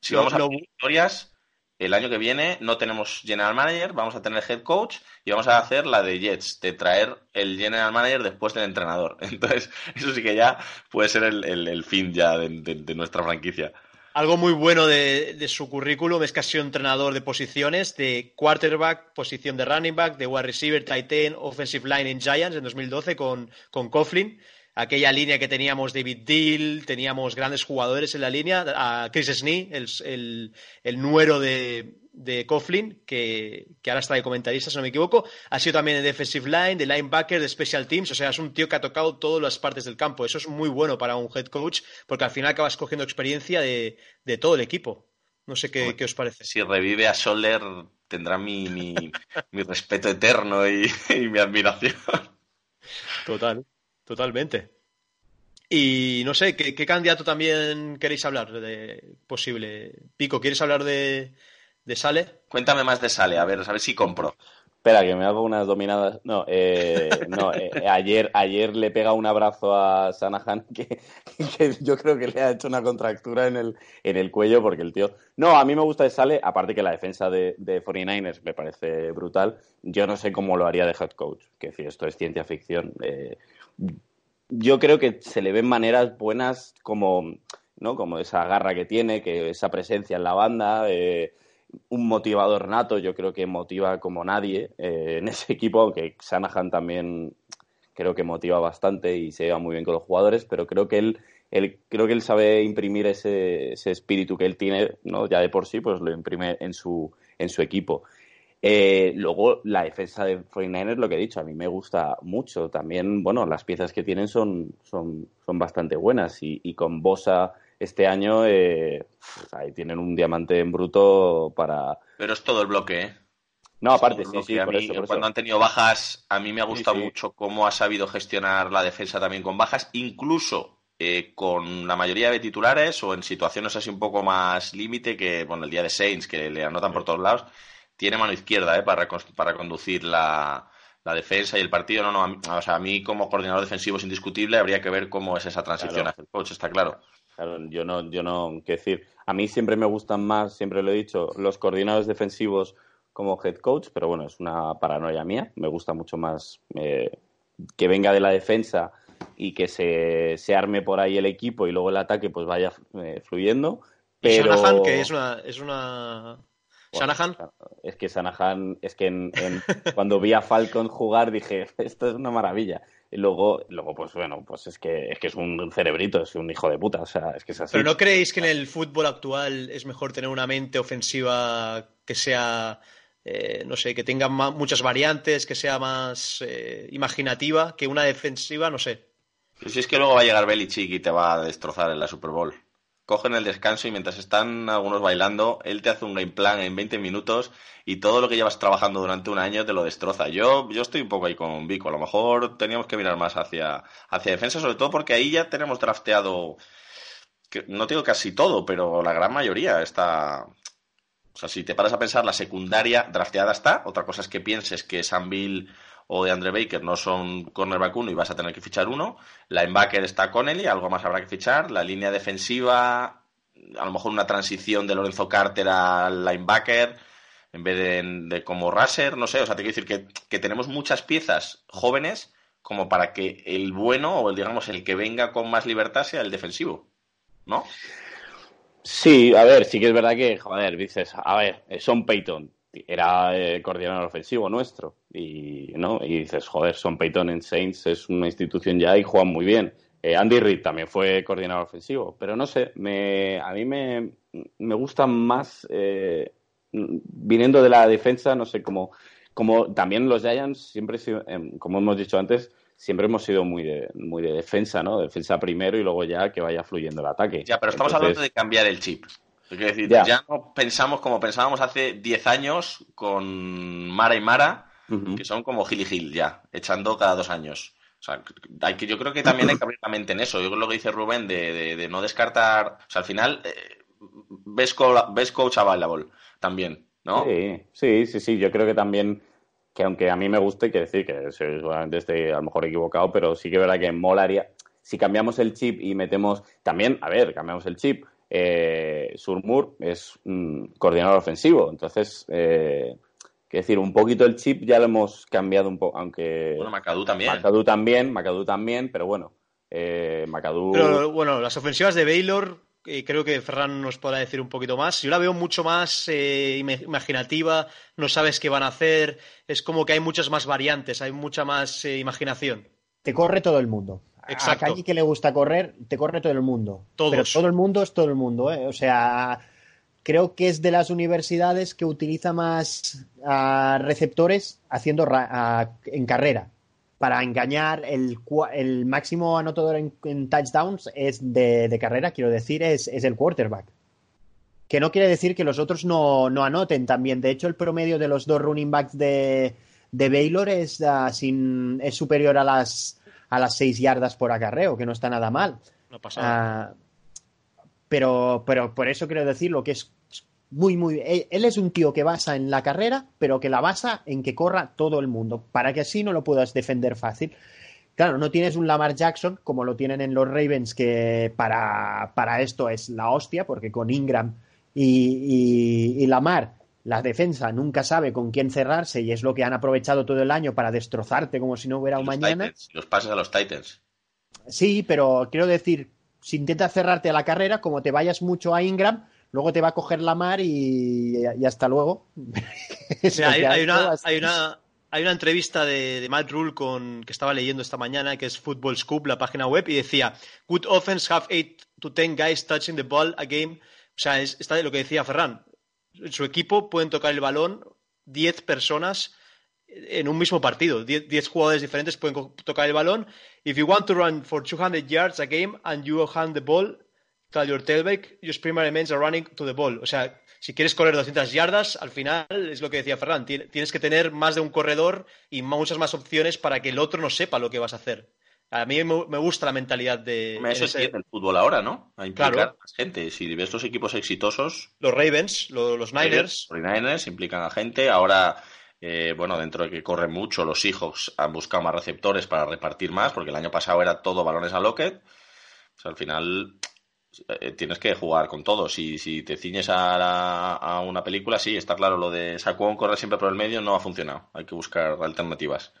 si, vamos a historias, el año que viene no tenemos general manager, vamos a tener head coach y vamos a hacer la de Jets, de traer el general manager después del entrenador. Entonces, eso sí que ya puede ser el, fin ya de nuestra franquicia. Algo muy bueno de, su currículum es que ha sido entrenador de posiciones de quarterback, posición de running back, de wide receiver, tight end, offensive line en Giants en 2012 con, con Coughlin. Aquella línea que teníamos David Deal, teníamos grandes jugadores en la línea, a Chris Snee, el, el nuero de, de Coughlin, que, ahora está de comentarista, si no me equivoco. Ha sido también de defensive line, de linebacker, de special teams. O sea, es un tío que ha tocado todas las partes del campo. Eso es muy bueno para un head coach, porque al final acabas cogiendo experiencia de, todo el equipo. No sé qué, os parece. Si revive a Soler, tendrá mi, mi, respeto eterno y, mi admiración. Total, totalmente. Y no sé, ¿qué, ¿qué, candidato también queréis hablar de posible? Pico, ¿quieres hablar de, de Sale? Cuéntame más de Sale, a ver, a ver si compro. Espera, que me hago unas dominadas. No, eh, no eh, ayer, ayer le pega un abrazo a Sanahan que, yo creo que le ha hecho una contractura en el, en el cuello porque el tío. No, a mí me gusta de Sale, aparte que la defensa de, de 49ers me parece brutal. Yo no sé cómo lo haría de head coach, que decir, esto es ciencia ficción. Eh, yo creo que se le ven maneras buenas como, ¿no? como esa garra que tiene, que esa presencia en la banda. Eh, un motivador nato, yo creo que motiva como nadie eh, en ese equipo, aunque Sanahan también creo que motiva bastante y se lleva muy bien con los jugadores, pero creo que él, él creo que él sabe imprimir ese, ese, espíritu que él tiene, ¿no? ya de por sí, pues lo imprime en su, en su equipo. Eh, luego, la defensa de 49ers, lo que he dicho, a mí me gusta mucho. También, bueno, las piezas que tienen son, son, son bastante buenas. Y, y con Bosa este año eh, ahí tienen un diamante en bruto para... Pero es todo el bloque, ¿eh? No, aparte, sí, sí, por eso, cuando han tenido bajas, a mí me ha gustado mucho cómo ha sabido gestionar la defensa también con bajas, incluso eh, con la mayoría de titulares o en situaciones así un poco más límite que, bueno, el día de Saints, que le anotan por todos lados, tiene mano izquierda eh, para, para conducir la, la defensa y el partido. No, no, a mí, o sea, a mí como coordinador defensivo es indiscutible, habría que ver cómo es esa transición claro. hacia el coach, está claro. Claro, yo no, yo no, qué decir, a mí siempre me gustan más, siempre lo he dicho, los coordinadores defensivos como head coach, pero bueno, es una paranoia mía, me gusta mucho más eh, que venga de la defensa y que se, se, arme por ahí el equipo y luego el ataque pues vaya eh, fluyendo. Pero... ¿Y Shanahan, que es una, es una... Bueno, Shanahan. Es que Shanahan, es que en, en, cuando vi a Falcon jugar dije, esto es una maravilla. Y luego, luego, pues bueno, pues es que, es que es un cerebrito, es un hijo de puta, o sea, es que es así. Pero ¿no creéis que en el fútbol actual es mejor tener una mente ofensiva que sea, eh, no sé, que tenga más, muchas variantes, que sea más eh, imaginativa, que una defensiva, no sé? Pero si es que luego va a llegar Belichick y te va a destrozar en la Super Bowl cogen el descanso y mientras están algunos bailando, él te hace un game plan en 20 minutos y todo lo que llevas trabajando durante un año te lo destroza. Yo, yo estoy un poco ahí con Vico. A lo mejor teníamos que mirar más hacia, hacia defensa, sobre todo porque ahí ya tenemos drafteado, no digo casi todo, pero la gran mayoría está... O sea, si te paras a pensar, la secundaria drafteada está. Otra cosa es que pienses que Sam Bill o de Andre Baker no son cornerback uno y vas a tener que fichar uno. Linebacker está Connelly, algo más habrá que fichar. La línea defensiva, a lo mejor una transición de Lorenzo Carter al linebacker en vez de, como Raser, no sé. O sea, te quiero decir que, que, tenemos muchas piezas jóvenes como para que el bueno o el, digamos, el que venga con más libertad sea el defensivo, ¿no? Sí, a ver, sí que es verdad que, joder, dices, a ver, Son Payton, era coordinador ofensivo nuestro. Y, ¿no? y dices, joder, Son Payton en Saints es una institución ya y juegan muy bien. Eh, Andy Reid también fue coordinador ofensivo, pero no sé, me, a mí me, me gusta más eh, viniendo de la defensa, no sé, como, como también los Giants siempre, como hemos dicho antes, siempre hemos sido muy de, muy de defensa, ¿no? Defensa primero y luego ya que vaya fluyendo el ataque. Ya, pero estamos Entonces, hablando de cambiar el chip. Es decir, ya. ya. no pensamos como pensábamos hace 10 años con Mara y Mara, uh -huh. que son como Gil y Gil ya, echando cada dos años. O sea, hay que, yo creo que también hay que abrir la mente en eso. Yo creo lo que dice Rubén de, de, de no descartar. O sea, al final, eh, ves, co ves coach available también, ¿no? Sí, sí, sí, sí. Yo creo que también, que aunque a mí me guste, que decir que seguramente esté a lo mejor equivocado, pero sí que es verdad que molaría. Si cambiamos el chip y metemos. También, a ver, cambiamos el chip eh, Surmur es un coordinador ofensivo. Entonces, eh, que decir, un poquito el chip ya lo hemos cambiado un poco, aunque... Bueno, Macadú también. Macadú también, Macadú también, pero bueno, eh, Macadú... Pero bueno, las ofensivas de Baylor, eh, creo que Ferran nos podrá decir un poquito más. Yo la veo mucho más eh, imaginativa, no sabes qué van a hacer, es como que hay muchas más variantes, hay mucha más eh, imaginación. Te corre todo el mundo. Exacto. A Calle que le gusta correr, te corre todo el mundo. Todos. Pero todo el mundo es todo el mundo, ¿eh? O sea, creo que es de las universidades que utiliza más uh, receptores haciendo uh, en carrera. Para engañar, el, el máximo anotador en, en touchdowns es de, de, carrera, quiero decir, es, es, el quarterback. Que no quiere decir que los otros no, no, anoten también. De hecho, el promedio de los dos running backs de, de Baylor es, uh, sin, es superior a las a las seis yardas por acarreo, que no está nada mal. No pasa nada. Uh, pero, pero por eso quiero decir lo que es muy, muy. Él, él es un tío que basa en la carrera, pero que la basa en que corra todo el mundo, para que así no lo puedas defender fácil. Claro, no tienes un Lamar Jackson como lo tienen en los Ravens, que para, para esto es la hostia, porque con Ingram y, y- y Lamar, la defensa nunca sabe con quién cerrarse y es lo que han aprovechado todo el año para destrozarte como si no hubiera un los mañana. Titans, los pases a los Titans. Sí, pero quiero decir, si intentas cerrarte a la carrera, como te vayas mucho a Ingram, luego te va a coger la mar y, y hasta luego. Mira, hay, hay una, hay, una, hay una entrevista de, de Matt Rule con, que estaba leyendo esta mañana, que es Football Scoop, la página web, y decía, Good offense have 8 to 10 guys touching the ball a game. O sea, es, está de lo que decía Ferran. En su equipo pueden tocar el balón 10 personas en un mismo partido. 10 10 jugadores diferentes pueden tocar el balón. If you want to run for 200 yards a game and you hand the ball, tell your tailback, your primary men are running to the ball. O sea, si quieres correr 200 yardas, al final es lo que decía Ferran, tien- tienes que tener más de un corredor y muchas más opciones para que el otro no sepa lo que vas a hacer. A mí me gusta la mentalidad de Eso es ese- el fútbol ahora, ¿no? A implicar Claro. más gente. Si ves los equipos exitosos, los Ravens, lo- los Niners. Los 49ers implican a gente. Ahora, eh, bueno, dentro de que corren mucho, los Seahawks han buscado más receptores para repartir más, porque el año pasado era todo balones a Lockett. O sea, al final eh, tienes que jugar con todo. Si, si te ciñes a, la- a una película, sí, está claro, lo de Saquon correr siempre por el medio no ha funcionado. Hay que buscar alternativas.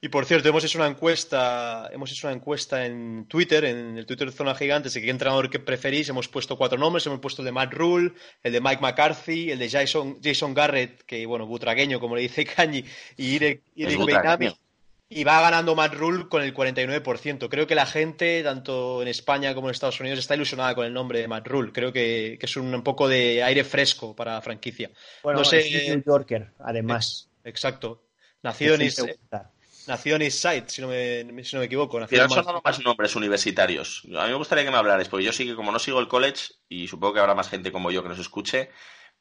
Y por cierto, hemos hecho una encuesta, hemos hecho una encuesta en Twitter, en el Twitter de Zona Gigantes, de qué entrenador que preferís. Hemos puesto cuatro nombres, hemos puesto el de Matt Rule, el de Mike McCarthy, el de Jason, Jason Garrett, que bueno, butragueño, como le dice Cañi, y Irek. Y va ganando Matt Rule con el 49%. Creo que la gente, tanto en España como en Estados Unidos, está ilusionada con el nombre de Matt Rule. Creo que, que es un, un poco de aire fresco para la franquicia. Bueno, no sé- es New Yorker, además. Exacto. Nacido en, Nacido en si no me, si no me equivoco. Pero han sonado más nombres universitarios. A mí me gustaría que me hablarais, porque yo sí que como no sigo el college, y supongo que habrá más gente como yo que nos escuche,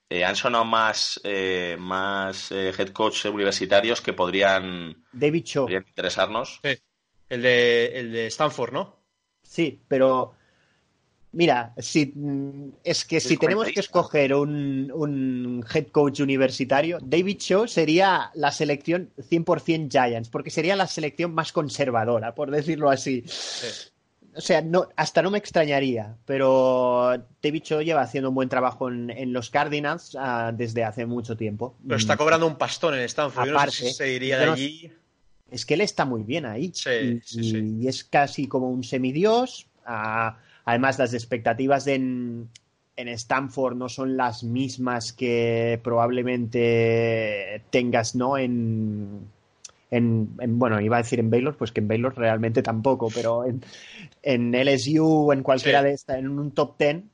eh, han sonado más, eh, más eh, head coach universitarios que podrían, David Shaw. podrían interesarnos. Sí. El de, el de Stanford, ¿no? Sí, pero mira, si, mm, es que si tenemos que escoger un, un head coach universitario, David Shaw sería la selección 100% Giants, porque sería la selección más conservadora, por decirlo así. O sea, no, hasta no me extrañaría, pero David Shaw lleva haciendo un buen trabajo en, en los Cardinals ah, desde hace mucho tiempo. Pero está cobrando un pastón en Stanford. Yo no sé Aparte, si se iría de allí. es que él está muy bien ahí. Sí, y, sí, sí. y es casi como un semidios. Ah, además, las expectativas en, en Stanford no son las mismas que probablemente tengas, ¿no? En, en, en- bueno, iba a decir en Baylor, pues que en Baylor realmente tampoco, pero en, en LSU, en cualquiera Sí. de estas, en un top ten.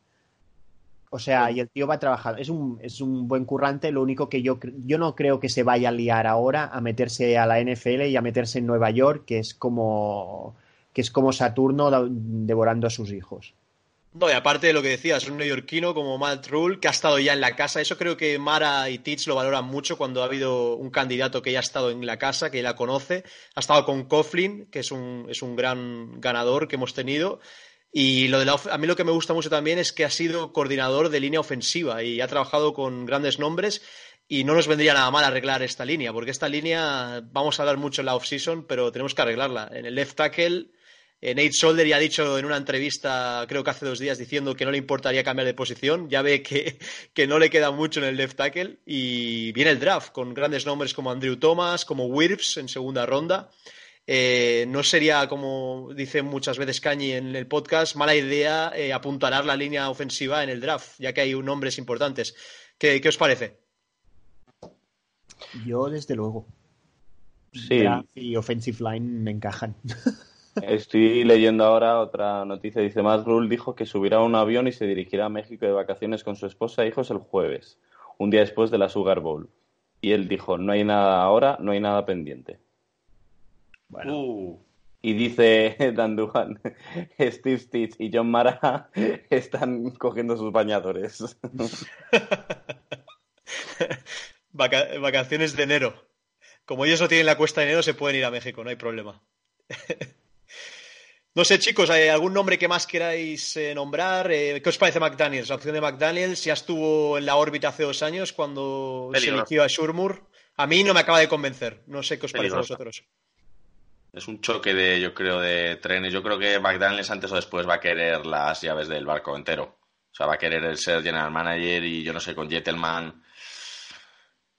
O sea, y el tío va a trabajar. Es un, es un buen currante. Lo único que yo, yo no creo que se vaya a liar ahora a meterse a la NFL y a meterse en Nueva York, que es como, que es como Saturno devorando a sus hijos. No, y aparte de lo que decías, un neoyorquino como Matt Rule, que ha estado ya en la casa. Eso creo que Mara y Titch lo valoran mucho cuando ha habido un candidato que ya ha estado en la casa, que la conoce. Ha estado con Coughlin, que es un, es un gran ganador que hemos tenido. Y lo de la a mí lo que me gusta mucho también es que ha sido coordinador de línea ofensiva y ha trabajado con grandes nombres. Y no nos vendría nada mal arreglar esta línea, porque esta línea vamos a hablar mucho en la off-season, pero tenemos que arreglarla. En el left tackle, Nate Solder ya ha dicho en una entrevista, creo que hace dos días, diciendo que no le importaría cambiar de posición. Ya ve que, que no le queda mucho en el left tackle. Y viene el draft con grandes nombres como Andrew Thomas, como Wirfs en segunda ronda. Eh, no sería, como dice muchas veces Cañi en el podcast, mala idea eh, apuntalar la línea ofensiva en el draft, ya que hay nombres importantes. ¿Qué, qué os parece? Yo, desde luego. Sí, Draft y offensive line me encajan. estoy leyendo ahora otra noticia. Dice, Matt Rule dijo que subirá a un avión y se dirigirá a México de vacaciones con su esposa e hijos el jueves, un día después de la Sugar Bowl. Y él dijo, no hay nada ahora, no hay nada pendiente. Uh, Y dice Dan Duhan, Steve Stitch y John Mara están cogiendo sus bañadores. Vaca- vacaciones de enero. Como ellos no tienen la cuesta de enero, se pueden ir a México, no hay problema. No sé, chicos, ¿hay algún nombre que más queráis eh, nombrar? Eh, ¿Qué os parece McDaniels? La opción de McDaniels ya estuvo en la órbita hace dos años cuando se eligió a Shurmur. A mí no me acaba de convencer. No sé qué os parece a vosotros. Es un choque de, yo creo, de trenes. Yo creo que McDaniels antes o después va a querer las llaves del barco entero. O sea, va a querer el ser general manager y yo no sé, con Jettelman.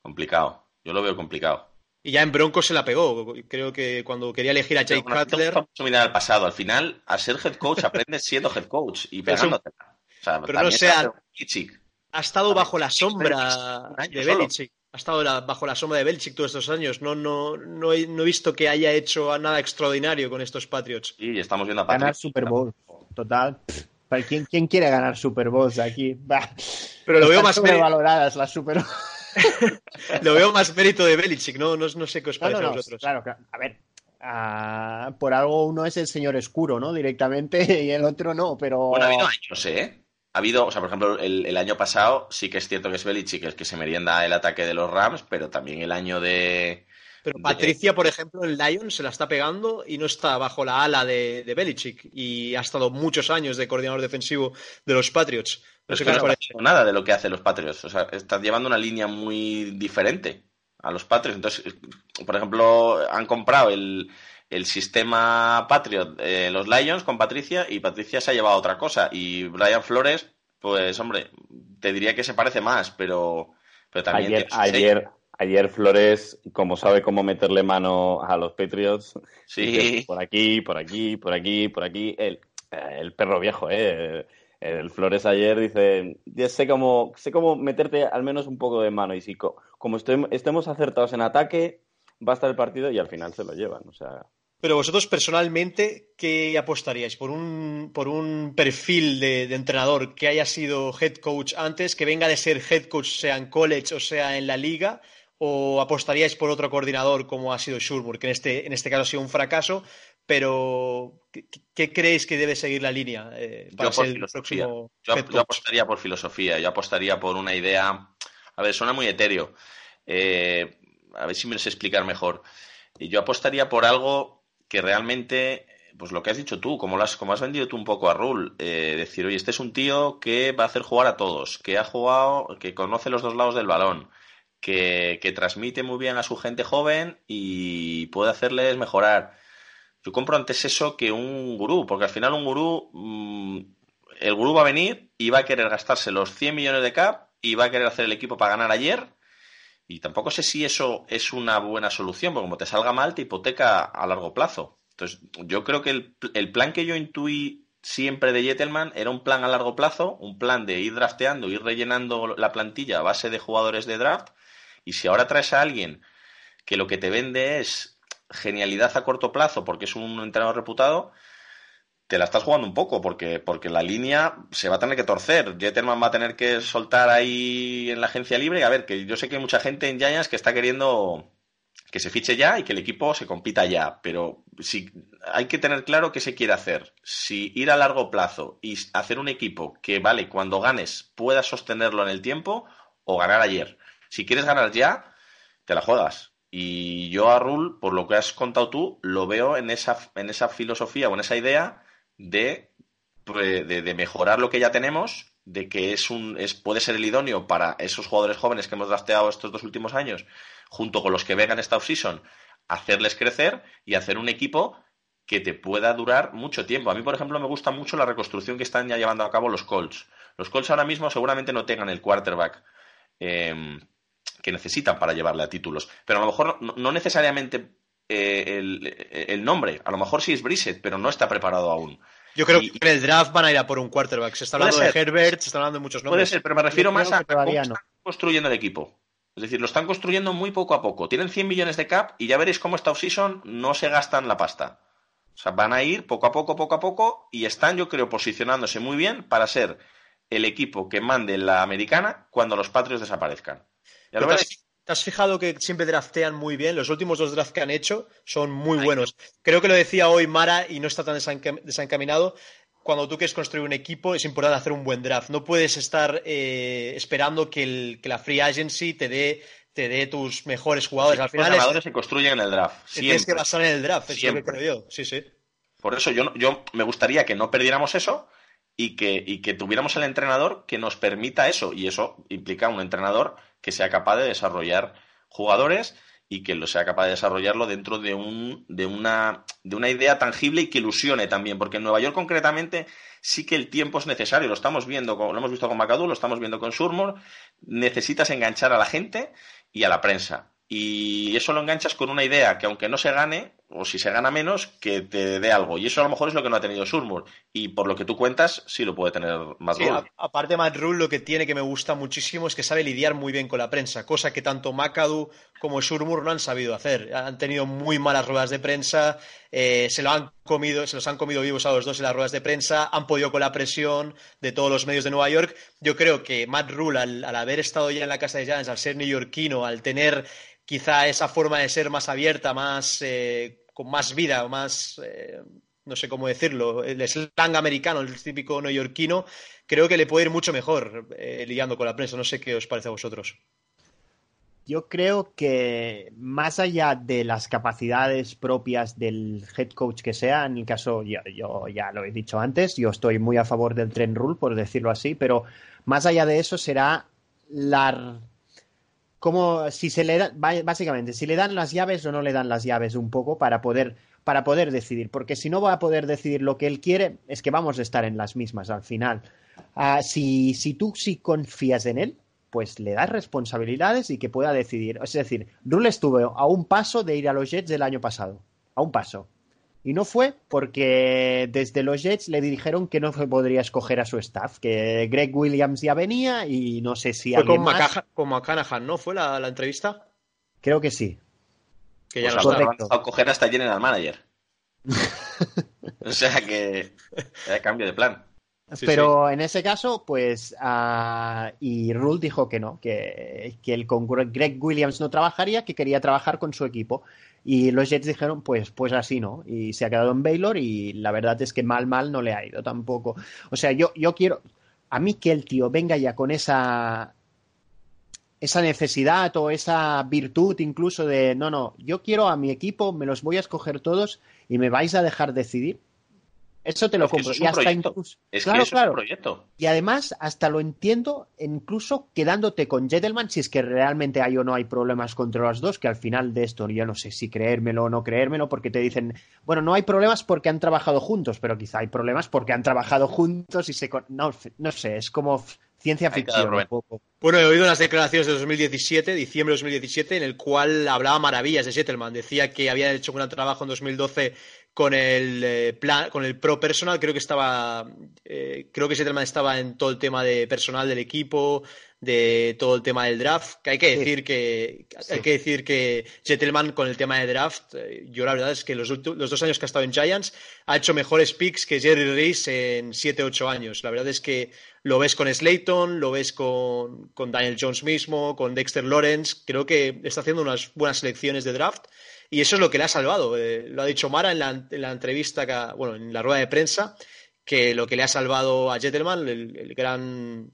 Complicado. Yo lo veo complicado. Y ya en Broncos se la pegó. Creo que cuando quería elegir a Jake Cutler. mucho mirar al pasado. Al final, a ser head coach aprendes siendo head coach y pegándotela. O sea, pero no sea- ha estado bajo la sombra de. Belichick. Ha estado la- bajo la sombra de Belichick todos estos años. No, no, no, he, no he visto que haya hecho nada extraordinario con estos Patriots. Y estamos viendo a Ganar Patrick. Super Bowl. Total. pff, ¿Para quién, quién quiere ganar Super Bowls aquí? Bah. Pero lo veo Están más mérito, sobrevaloradas las Super Bowls. lo veo más mérito de Belichick, ¿no? No, no sé qué os parece no, a no, vosotros. claro, claro. A ver, ah, por algo uno es el señor oscuro, ¿no? Directamente y el otro no, pero... Bueno, ha habido años, ¿eh? Ha habido, o sea, por ejemplo, el, el año pasado sí que es cierto que es Belichick el que se merienda el ataque de los Rams, pero también el año de... Pero Patricia, por ejemplo, en Lions se la está pegando y no está bajo la ala de, de Belichick. Y ha estado muchos años de coordinador defensivo de los Patriots. No sé qué no nada de lo que hacen los Patriots. O sea, están llevando una línea muy diferente a los Patriots. Entonces, por ejemplo, han comprado el, el sistema Patriot, eh, los Lions con Patricia, y Patricia se ha llevado otra cosa. Y Brian Flores, pues hombre, te diría que se parece más, pero, pero también ayer, ayer Flores, como sabe cómo meterle mano a los Patriots, Sí. por aquí, por aquí, por aquí, por aquí, el, el perro viejo, ¿eh? El Flores ayer dice, ya sé cómo, sé cómo meterte al menos un poco de mano y si co- como estem- estemos acertados en ataque, va a estar el partido y al final se lo llevan. O sea, Pero vosotros personalmente, ¿qué apostaríais? ¿Por un, por un perfil de, de entrenador que haya sido head coach antes, que venga de ser head coach, sea en college o sea en la liga? ¿O apostaríais por otro coordinador como ha sido Shurmur, que en este, en este caso ha sido un fracaso? Pero, ¿qué, qué creéis que debe seguir la línea eh, para Yo ser el próximo Yo, apostaría por filosofía, yo apostaría por una idea. A ver, suena muy etéreo. Eh, a ver si me lo sé explicar mejor. Y Yo apostaría por algo que realmente, pues lo que has dicho tú, como, lo has, como has vendido tú un poco a Rule, eh, decir, oye, este es un tío que va a hacer jugar a todos, que ha jugado, que conoce los dos lados del balón, que, transmite muy bien a su gente joven y puede hacerles mejorar. Yo compro antes eso que un gurú, porque al final un gurú, mm, el gurú va a venir y va a querer gastarse los 100 millones de cap y va a querer hacer el equipo para ganar ayer. Y tampoco sé si eso es una buena solución, porque como te salga mal, te hipoteca a largo plazo. Entonces, yo creo que el, el plan que yo intuí siempre de Jettelman era un plan a largo plazo, un plan de ir drafteando, ir rellenando la plantilla a base de jugadores de draft. Y si ahora traes a alguien que lo que te vende es genialidad a corto plazo porque es un entrenador reputado, te la estás jugando un poco porque, porque la línea se va a tener que torcer. Jetterman va a tener que soltar ahí en la agencia libre. A ver, que yo sé que hay mucha gente en Giants que está queriendo que se fiche ya y que el equipo se compita ya, pero si hay que tener claro qué se quiere hacer. Si ir a largo plazo y hacer un equipo que, vale, cuando ganes puedas sostenerlo en el tiempo o ganar ayer. Si quieres ganar ya, te la juegas. Y yo a Rule, por lo que has contado tú, lo veo en esa, en esa filosofía o en esa idea de, de, mejorar lo que ya tenemos, de que es un, es, puede ser el idóneo para esos jugadores jóvenes que hemos drafteado estos dos últimos años, junto con los que vengan esta offseason, hacerles crecer y hacer un equipo que te pueda durar mucho tiempo. A mí, por ejemplo, me gusta mucho la reconstrucción que están ya llevando a cabo los Colts. Los Colts ahora mismo seguramente no tengan el quarterback. Eh, que necesitan para llevarle a títulos. Pero a lo mejor no, no necesariamente eh, el, el, nombre. A lo mejor sí es Brissett, pero no está preparado aún. Yo creo y, que en el draft van a ir a por un quarterback. Se está hablando de Herbert, se está hablando de muchos nombres. Puede ser, pero me refiero más a cómo están construyendo el equipo. Es decir, lo están construyendo muy poco a poco. Tienen 100 millones de cap y ya veréis cómo esta offseason no se gastan la pasta. O sea, van a ir poco a poco, poco a poco y están, yo creo, posicionándose muy bien para ser el equipo que mande la americana cuando los Patriots desaparezcan. Ya lo veréis. ¿Te has fijado que siempre draftean muy bien? Los últimos dos drafts que han hecho son muy Ay. buenos. Creo que lo decía hoy Mara y no está tan desencaminado. Cuando tú quieres construir un equipo es importante hacer un buen draft. No puedes estar eh, esperando que, el, que, la free agency te dé te dé tus mejores jugadores. Al final los ganadores es, se construyen en el draft. Siempre. Tienes que basar en el draft, es lo que creo yo. Sí, sí. Por eso yo, yo me gustaría que no perdiéramos eso y que, y que tuviéramos el entrenador que nos permita eso. Y eso implica un entrenador que sea capaz de desarrollar jugadores y que lo sea capaz de desarrollarlo dentro de, un, de, una, de una idea tangible y que ilusione también, porque en Nueva York concretamente sí que el tiempo es necesario, lo estamos viendo, lo hemos visto con Macadú, lo estamos viendo con Surmore, necesitas enganchar a la gente y a la prensa. Y eso lo enganchas con una idea que aunque no se gane, o si se gana menos, que te dé algo. Y eso a lo mejor es lo que no ha tenido Surmur. Y por lo que tú cuentas, sí lo puede tener Matt sí, aparte, Matt Rule lo que tiene que me gusta muchísimo es que sabe lidiar muy bien con la prensa, cosa que tanto McAdoo como Surmur no han sabido hacer. Han tenido muy malas ruedas de prensa, eh, se, lo han comido, se los han comido vivos a los dos en las ruedas de prensa, han podido con la presión de todos los medios de Nueva York. Yo creo que Matt Rule, al, haber estado ya en la casa de Giants, al ser neoyorquino, al tener quizá esa forma de ser más abierta, más eh, con más vida, más, eh, no sé cómo decirlo, el slang americano, el típico neoyorquino, creo que le puede ir mucho mejor eh, con la prensa. No sé qué os parece a vosotros. Yo creo que más allá de las capacidades propias del head coach que sea, en el caso, yo, yo, ya lo he dicho antes, yo estoy muy a favor del tren rule, por decirlo así, pero más allá de eso será la como si se le da, básicamente, si le dan las llaves o no le dan las llaves un poco para poder, para poder decidir, porque si no va a poder decidir lo que él quiere, es que vamos a estar en las mismas al final. Ah, si, si tú sí confías en él, pues le das responsabilidades y que pueda decidir. Es decir, Rule estuvo a un paso de ir a los Jets del año pasado, a un paso. Y no fue porque desde los Jets le dijeron que no podría escoger a su staff, que Greg Williams ya venía y no sé si fue con, más... con McCanahan, ¿no? ¿Fue la, entrevista? Creo que sí. Que ya pues no a coger hasta General Manager. o sea que cambio de plan. Pero en ese caso, pues, uh, y Rule dijo que no, que, que él con Greg Williams no trabajaría, que quería trabajar con su equipo. Y los Jets dijeron, pues, pues así no. Y se ha quedado en Baylor y la verdad es que mal, mal no le ha ido tampoco. O sea, yo, yo quiero, a mí que el tío venga ya con esa, esa necesidad o esa virtud incluso de, no, no, yo quiero a mi equipo, me los voy a escoger todos y me vais a dejar decidir. Eso te lo compro. y hasta incluso... Es claro, claro. proyecto. Y además, hasta lo entiendo, incluso quedándote con Gentleman, si es que realmente hay o no hay problemas contra los dos, que al final de esto yo no sé si creérmelo o no creérmelo, porque te dicen, bueno, no hay problemas porque han trabajado juntos, pero quizá hay problemas porque han trabajado juntos y se. No, no sé, es como ciencia ficción. Bueno, he oído unas declaraciones de 2017, diciembre de 2017, en el cual hablaba maravillas de Gentleman. Decía que había hecho un gran trabajo en 2012 con el eh, plan, con el pro personal, creo que estaba, eh, creo que Settleman estaba en todo el tema de personal del equipo, de todo el tema del draft, que hay que decir que hay que decir que Gentleman con el tema de draft, eh, yo la verdad es que los, los, dos años que ha estado en Giants ha hecho mejores picks que Jerry Reese en 7-8 años. La verdad es que lo ves con Slayton, lo ves con, con Daniel Jones mismo, con Dexter Lawrence, creo que está haciendo unas buenas selecciones de draft y eso es lo que le ha salvado. Eh, lo ha dicho Mara en la, entrevista, bueno, en la rueda de prensa, que lo que le ha salvado a Gentleman, el, gran,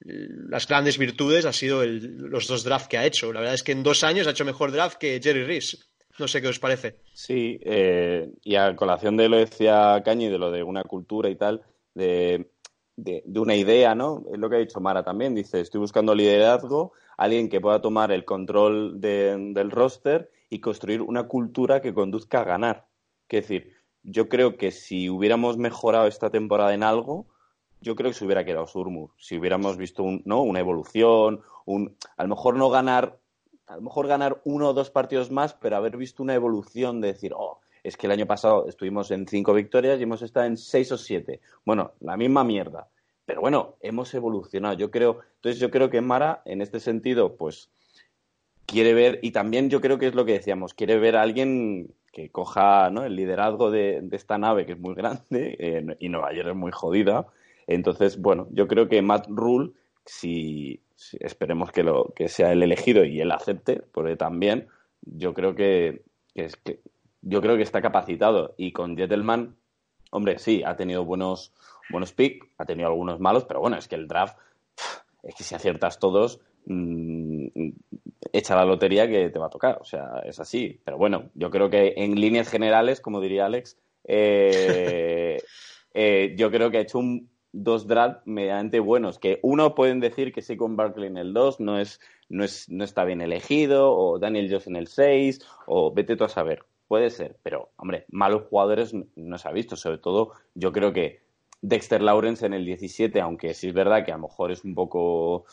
las grandes virtudes, ha sido los dos drafts que ha hecho. La verdad es que en dos años ha hecho mejor draft que Jerry Reese. No sé qué os parece. Sí, eh, y a colación de lo decía Cañi, de lo de una cultura y tal, de, de, una idea, ¿no? Es lo que ha dicho Mara también. Dice, estoy buscando liderazgo, alguien que pueda tomar el control del roster y construir una cultura que conduzca a ganar. Es decir, yo creo que si hubiéramos mejorado esta temporada en algo, yo creo que se hubiera quedado Surmur. Si hubiéramos visto ¿no? una evolución, un, a lo mejor no ganar, a lo mejor ganar uno o dos partidos más, pero haber visto una evolución de decir, oh, es que el año pasado estuvimos en cinco victorias y hemos estado en seis o siete. Bueno, la misma mierda. Pero bueno, hemos evolucionado. Yo creo, entonces yo creo que Mara, en este sentido, pues quiere ver, y también yo creo que es lo que decíamos, quiere ver a alguien que coja ¿no? el liderazgo de, esta nave que es muy grande y Nueva York es muy jodida. Entonces, bueno, yo creo que Matt Rule, si, esperemos que, lo, que sea el elegido y él acepte, porque también yo creo que, es que yo creo que está capacitado. Y con Gentleman, hombre, sí, ha tenido buenos, buenos picks, ha tenido algunos malos, pero bueno, es que el draft, es que si aciertas todos, mmm, echa la lotería que te va a tocar. O sea, es así. Pero bueno, yo creo que en líneas generales, como diría Alex, eh, eh, yo creo que ha hecho un, dos drafts medianamente buenos. Que uno pueden decir que sí con Barkley en el 2 no, es, no, es, no está bien elegido, o Daniel Jones en el 6, o vete tú a saber. Puede ser, pero, hombre, malos jugadores no se ha visto. Sobre todo, yo creo que Dexter Lawrence en el 17, aunque sí es verdad que a lo mejor es un poco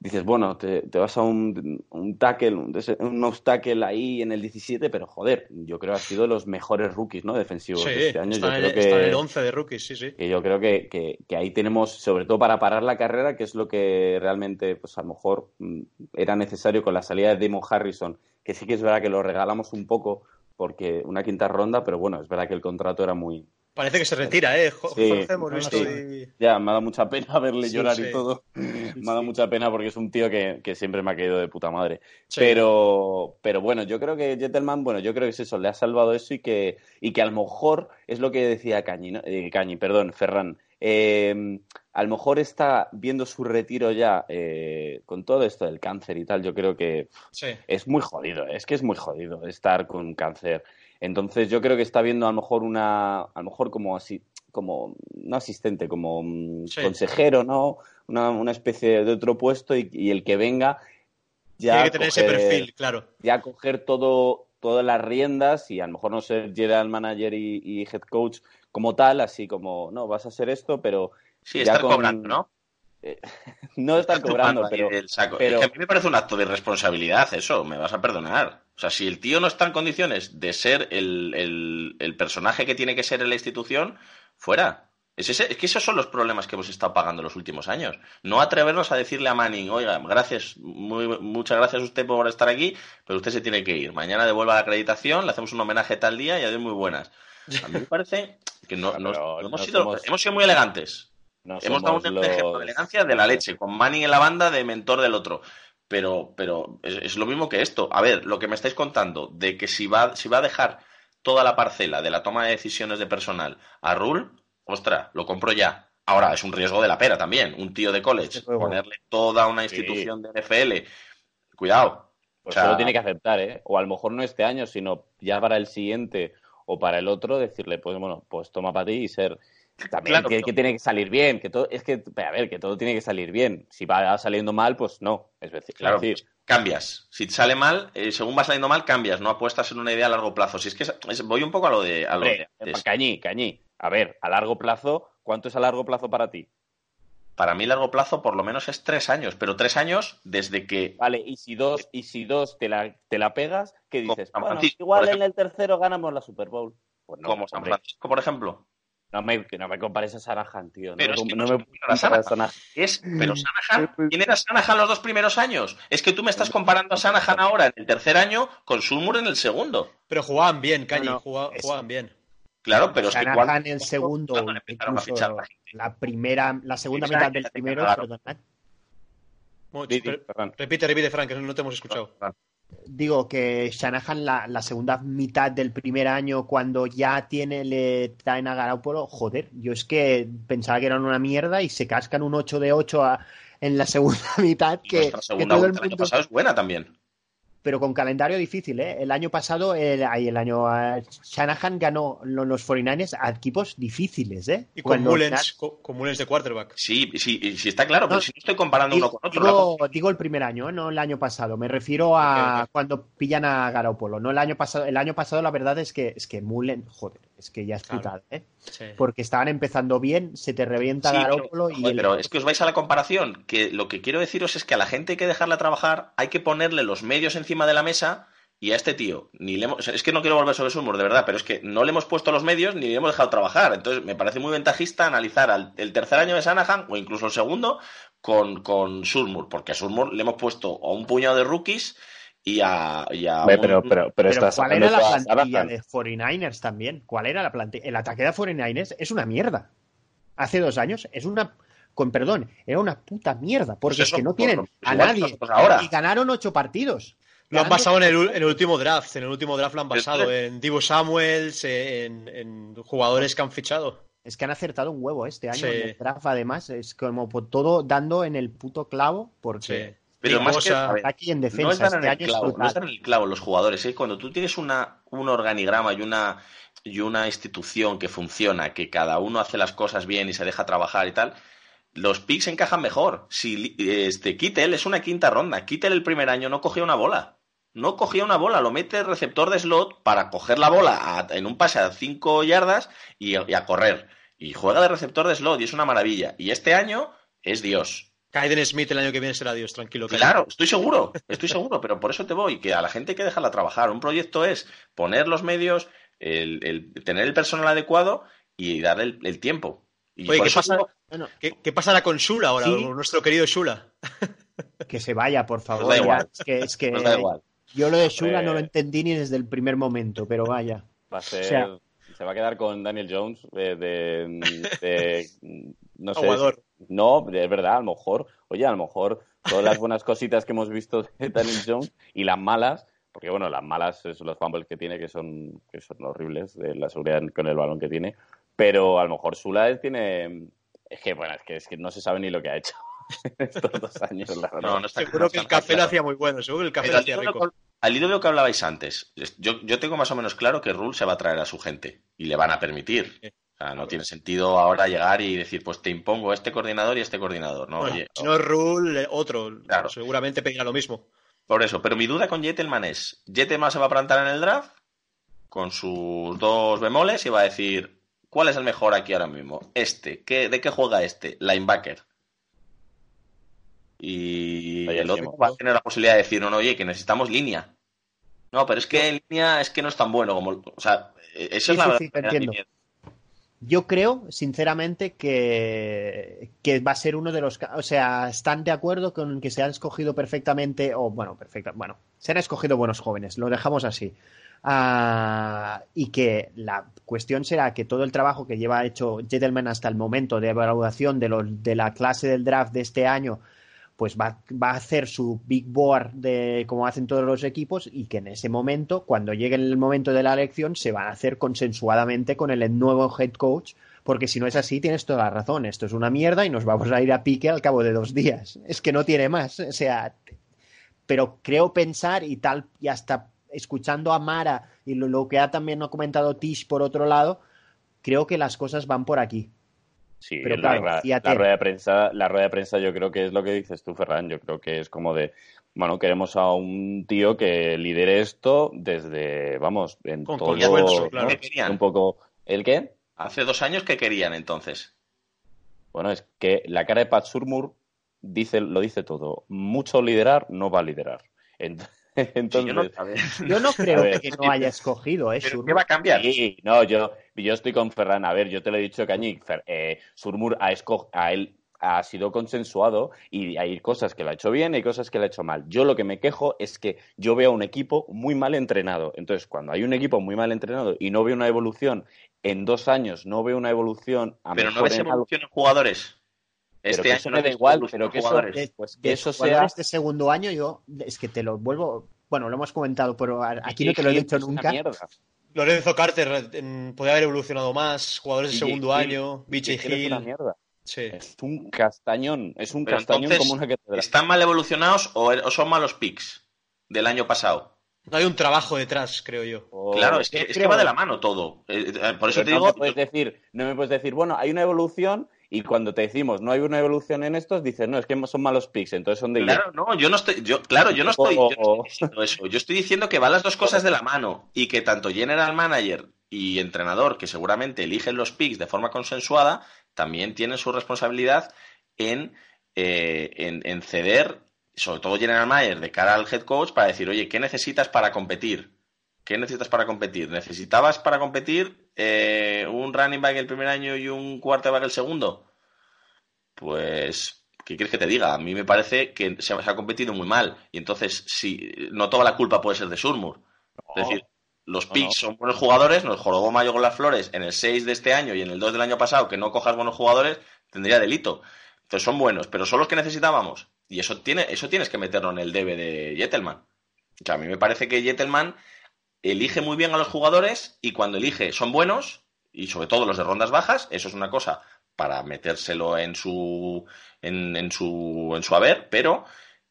dices, bueno, te, vas a un, un tackle, un, un obstacle ahí en el 17, pero joder, yo creo que ha sido de los mejores rookies, ¿no? Defensivos de este año. Está, yo en, creo que, está en el 11 de rookies, sí, sí. Que yo creo que, que, que, ahí tenemos, sobre todo para parar la carrera, que es lo que realmente, pues a lo mejor mm, era necesario con la salida de Demon Harrison, que sí que es verdad que lo regalamos un poco porque una quinta ronda, pero bueno, es verdad que el contrato era muy, Parece que se retira, ¿eh? Jorge, sí, hemos visto. Sí. Y... Ya, me ha dado mucha pena verle llorar y todo. me ha dado mucha pena porque es un tío que, que siempre me ha caído de puta madre. Pero, pero bueno, yo creo que Gentleman, bueno, yo creo que es eso, le ha salvado eso y que, y que a lo mejor es lo que decía Cañi, ¿no? eh, Cañi perdón, Ferran. Eh, a lo mejor está viendo su retiro ya eh, con todo esto del cáncer y tal. Yo creo que es muy jodido, es que es muy jodido estar con cáncer. Entonces yo creo que está viendo a lo mejor una, a lo mejor como así, como no asistente, como sí. consejero, ¿no? Una, una, especie de otro puesto y, y, el que venga ya tiene que tener coger, ese perfil, claro. Ya coger todo, todas las riendas y a lo mejor no ser general manager y, y head coach como tal, así como, no, vas a hacer esto, pero... Sí, estar con... cobrando, ¿no? Eh, no estar cobrando, pero, saco. pero... Es que a mí me parece un acto de responsabilidad eso, me vas a perdonar. O sea, si el tío no está en condiciones de ser el, el, el personaje que tiene que ser en la institución, fuera. Es, ese, es, que esos son los problemas que hemos estado pagando los últimos años. No atrevernos a decirle a Manning, oiga, gracias, muy, muchas gracias a usted por estar aquí, pero usted se tiene que ir. Mañana devuelva la acreditación, le hacemos un homenaje tal día y adiós muy buenas. A mí me parece que no, no, no hemos, no sido, somos... hemos sido muy elegantes. hemos dado un los... ejemplo de elegancia de la leche, con Manning en la banda de mentor del otro. Pero, pero es, es, lo mismo que esto. A ver, lo que me estáis contando de que si va, si va a dejar toda la parcela de la toma de decisiones de personal a Rule, ostras, lo compro ya. Ahora, es un riesgo de la pera también. Un tío de college, ponerle toda una institución sí. de NFL. Cuidado. Pues o sea, lo tiene que aceptar, ¿eh? O a lo mejor no este año, sino ya para el siguiente o para el otro, decirle, pues bueno, pues toma para ti y ser también claro, que, que, tiene que salir bien, que todo, es que, a ver, que todo tiene que salir bien. Si va saliendo mal, pues no, es decir, claro, es decir cambias. Si sale mal, eh, según va saliendo mal, cambias, no apuestas en una idea a largo plazo. Si es que es, es, voy un poco a lo de... A lo Hombre, de cañí, cañí. A ver, a largo plazo, ¿cuánto es a largo plazo para ti? Para mí largo plazo por lo menos es tres años, pero tres años desde que... Vale, y si dos, y si dos te, la, te la pegas, ¿qué dices? Bueno, igual en el tercero ganamos la Super Bowl. Pues no, como San Francisco, por ejemplo. No me, no me compares a Sanahan, tío. Pero no, es que no, no me a Sanahan. Es, pero Sanahan, ¿quién era Sanahan los dos primeros años? Es que tú me estás comparando a Sanahan ahora en el tercer año con Sulmur en el segundo. Pero jugaban bien, Cañi, no, jugaban, jugaban bien. Claro, pero Sanahan es que en el segundo, la, la primera, la segunda mitad del primero, perdonad. Repite, repite, Frank, que no te hemos escuchado. Digo que Shanahan la, la, segunda mitad del primer año, cuando ya tiene, le traen a Garoppolo, joder, yo es que pensaba que eran una mierda y se cascan un 8 de 8 a, en la segunda mitad. Que, segunda que todo el, mundo... el año pasado es buena también. Pero con calendario difícil, ¿eh? El año pasado, el, el año uh, Shanahan ganó los, los 49ers a equipos difíciles, ¿eh? Y con Mullens, con, con Mullens de quarterback. Sí, sí, sí, está claro, pero si no estoy comparando digo, uno con otro. Digo, ¿no? digo, el primer año, ¿eh? no el año pasado. Me refiero a okay, okay. cuando pillan a Garoppolo. No el año pasado. El año pasado, la verdad es que, es que Mullen, joder, es que ya es claro. putada, ¿eh? Sí. Porque estaban empezando bien, se te revienta sí, Garoppolo pero, y. Joder, el... Pero es que os vais a la comparación, que lo que quiero deciros es que a la gente hay que dejarla trabajar, hay que ponerle los medios encima de la mesa y a este tío, ni le hemos, es que no quiero volver sobre su humor, de verdad, pero es que no le hemos puesto los medios ni le hemos dejado trabajar. Entonces, me parece muy ventajista analizar al, el tercer año de Sanahan o incluso el segundo con, con Surmur, porque a Surmur le hemos puesto a un puñado de rookies y a. Y a pero, un... pero, pero, pero, pero ¿cuál era la plantilla de 49ers también? ¿Cuál era la plantilla? El ataque de 49ers es una mierda. Hace dos años es una con perdón, era una puta mierda, porque pues eso, es que no tienen pues, a nadie ahora. y ganaron ocho partidos. Lo han basado en el, en el, último draft. En el último draft lo han basado en Divo Samuels, en, en, jugadores que han fichado. Es que han acertado un huevo este año sí. en el draft, además. Es como todo dando en el puto clavo, porque. Sí. Pero más que, ver, aquí en defensa, no están este en el clavo, no están en el clavo los jugadores. ¿eh? Cuando tú tienes una, un organigrama y una y una institución que funciona, que cada uno hace las cosas bien y se deja trabajar y tal, los picks encajan mejor. Si este Kittel es una quinta ronda, Kittel el primer año no cogía una bola. No cogía una bola, lo mete el receptor de slot para coger la bola en un pase a 5 yardas y, a correr. Y juega de receptor de slot y es una maravilla. Y este año es Dios. Kaiden Smith el año que viene será Dios, tranquilo. Claro, estoy seguro, estoy seguro, pero por eso te voy, que a la gente hay que dejarla trabajar. Un proyecto es poner los medios, el, tener el personal adecuado y darle el, tiempo. Oye, ¿qué, pasará con Shula ahora, nuestro querido Shula? Que se vaya, por favor. Es que, Yo lo de Shula no lo entendí ni desde el primer momento, pero vaya. Va a ser, se va a quedar con Daniel Jones de, de, no sé. No, es verdad, a lo mejor, oye, a lo mejor todas las buenas cositas que hemos visto de Daniel Jones y las malas, porque bueno, las malas son los fumbles que tiene que son, que son horribles, de la seguridad con el balón que tiene, pero a lo mejor Sula tiene, es que bueno, es que, es que no se sabe ni lo que ha hecho estos dos años. No, no seguro que el café lo hacía muy bueno, seguro que el café lo hacía rico. Al hilo de lo que hablabais antes, yo, yo tengo más o menos claro que Rule se va a traer a su gente y le van a permitir. O sea, no tiene sentido ahora llegar y decir, pues te impongo este coordinador y este coordinador. No, Oye, no es Rule, eh, otro. Claro. Seguramente pedirá lo mismo. Por eso, pero mi duda con Jetelman es, ¿Jetelman se va a plantar en el draft con sus dos bemoles y va a decir, ¿cuál es el mejor aquí ahora mismo? Este, ¿qué, ¿de qué juega este? Linebacker. Y el otro va a tener la posibilidad de decir, no, no, oye, que necesitamos línea. No, pero es que en línea es que no es tan bueno como... O sea, e-, eso es la... Yo creo, sinceramente, que, que, va a ser uno de los. O sea, están de acuerdo con que se han escogido perfectamente, o bueno, perfecta, bueno, se han escogido buenos jóvenes, lo dejamos así. Ah, y que la cuestión será que todo el trabajo que lleva hecho Gentleman hasta el momento de evaluación de, los, de la clase del draft de este año pues va, va, a hacer su big board de como hacen todos los equipos y que en ese momento, cuando llegue el momento de la elección, se van a hacer consensuadamente con el nuevo head coach, porque si no es así, tienes toda la razón. Esto es una mierda y nos vamos a ir a pique al cabo de dos días. Es que no tiene más. O sea, pero creo pensar y tal, y hasta escuchando a Mara y lo, lo que ha también comentado Tish por otro lado, creo que las cosas van por aquí. Sí, pero la, rueda de prensa, la rueda de prensa yo creo que es lo que dices tú, Ferran. Yo creo que es como de, bueno, queremos a un tío que lidere esto desde, vamos, en todo, un poco, ¿el qué? Hace dos años que querían entonces. Bueno, es que la cara de Pat Surmur dice, lo dice todo. Mucho liderar no va a liderar. Entonces, Entonces, yo, no, creo que no haya escogido, ¿eh? ¿Qué va a cambiar? no, yo, yo estoy con Ferran. A ver, yo te lo he dicho, Cañic. Eh, Surmur ha, a él ha sido consensuado y hay cosas que lo ha hecho bien y cosas que lo ha hecho mal. Yo lo que me quejo es que yo veo un equipo muy mal entrenado. Entonces, cuando hay un equipo muy mal entrenado y no veo una evolución en dos años, no veo una evolución a Pero no ves evolución en jugadores. Este año me da igual, pero que eso, pues, que eso sea. Este segundo año, yo es que te lo vuelvo. Bueno, lo hemos comentado, pero aquí no te lo he dicho nunca. Lorenzo Carter puede haber evolucionado más, jugadores de segundo año, BJ Hill. Es un castañón, es un castañón como una ¿Están mal evolucionados o, son malos picks del año pasado? No hay un trabajo detrás, creo yo. claro, es que, es que va de la mano todo. Eh, eh, por eso te digo. puedes decir, no me puedes decir, bueno, hay una evolución y cuando te decimos no hay una evolución en estos, dices, no, es que son malos picks, entonces son de Claro, no, yo no estoy, yo, claro, yo no estoy, diciendo eso. Yo estoy diciendo que van las dos cosas de la mano y que tanto general manager y entrenador, que seguramente eligen los picks de forma consensuada, también tienen su responsabilidad en, eh, en, en ceder, sobre todo general manager, de cara al head coach para decir, oye, ¿qué necesitas para competir? ¿Qué necesitas para competir? ¿Necesitabas para competir eh, un running back el primer año y un quarterback el segundo? Pues, ¿qué quieres que te diga? A mí me parece que se, ha competido muy mal. Y entonces, si no toda la culpa puede ser de Surmur. es decir, los picks son buenos jugadores, nos jorobó Mayo con las flores en el 6 de este año y en el 2 del año pasado, que no cojas buenos jugadores, tendría delito. Entonces son buenos, pero son los que necesitábamos. Y eso, tiene, eso tienes que meterlo en el debe de Jettelman. O sea, a mí me parece que Jettelman elige muy bien a los jugadores y cuando elige son buenos, y sobre todo los de rondas bajas, eso es una cosa para metérselo en su, en, su, en su haber, pero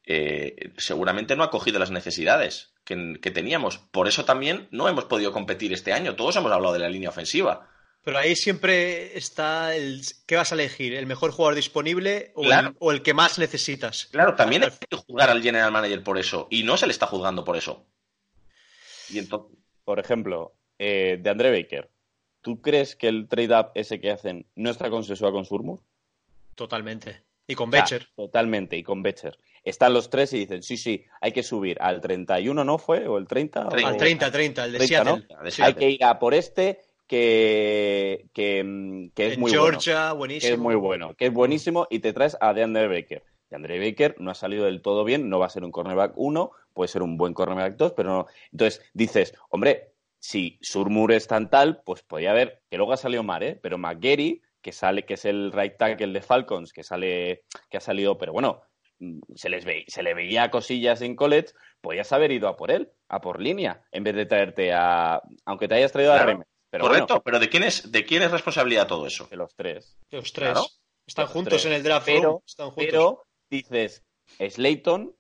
eh, seguramente no ha cogido las necesidades. que, que teníamos. Por eso también no hemos podido competir este año. Todos hemos hablado de la línea ofensiva. Pero ahí siempre está el ¿qué vas a elegir? ¿El mejor jugador disponible o, Claro. el, o el que más necesitas? Claro, también hay que juzgar al general manager por eso. Y no se le está juzgando por eso. Y entonces, Por ejemplo, eh, de André Baker. ¿Tú crees que el trade-up ese que hacen no está consensuado con Surmur? Totalmente. Y con Becher. totalmente, y con Becher. Están los tres y dicen, sí, sí, hay que subir al 31, ¿no fue? ¿O el 30? Treinta. o- Al 30, 30, el de 30, ¿no? Seattle. De Sí. Hay que ir a por este que, que, mm, que es En muy bueno. Georgia, Que buenísimo. es muy bueno, que es buenísimo y te traes a DeAndre Baker. DeAndre Baker no ha salido del todo bien, no va a ser un cornerback 1, puede ser un buen cornerback 2, pero no. Entonces dices, hombre, si Surmur es tan tal, pues podría haber, que luego ha salido mal, ¿eh? Pero McGarry, que sale, que es el right tackle de Falcons, que sale, que ha salido, pero bueno, mm, se les ve, se le veía cosillas en college, podías haber ido a por él, a por línea, en vez de traerte a, aunque te hayas traído a Remes. Pero correcto, bueno, pero ¿de quién, es, ¿de quién es responsabilidad todo eso? de los tres. Los tres. Claro. Están Los juntos tres. en el draft Pero-. Están juntos. Pero dices, Slayton,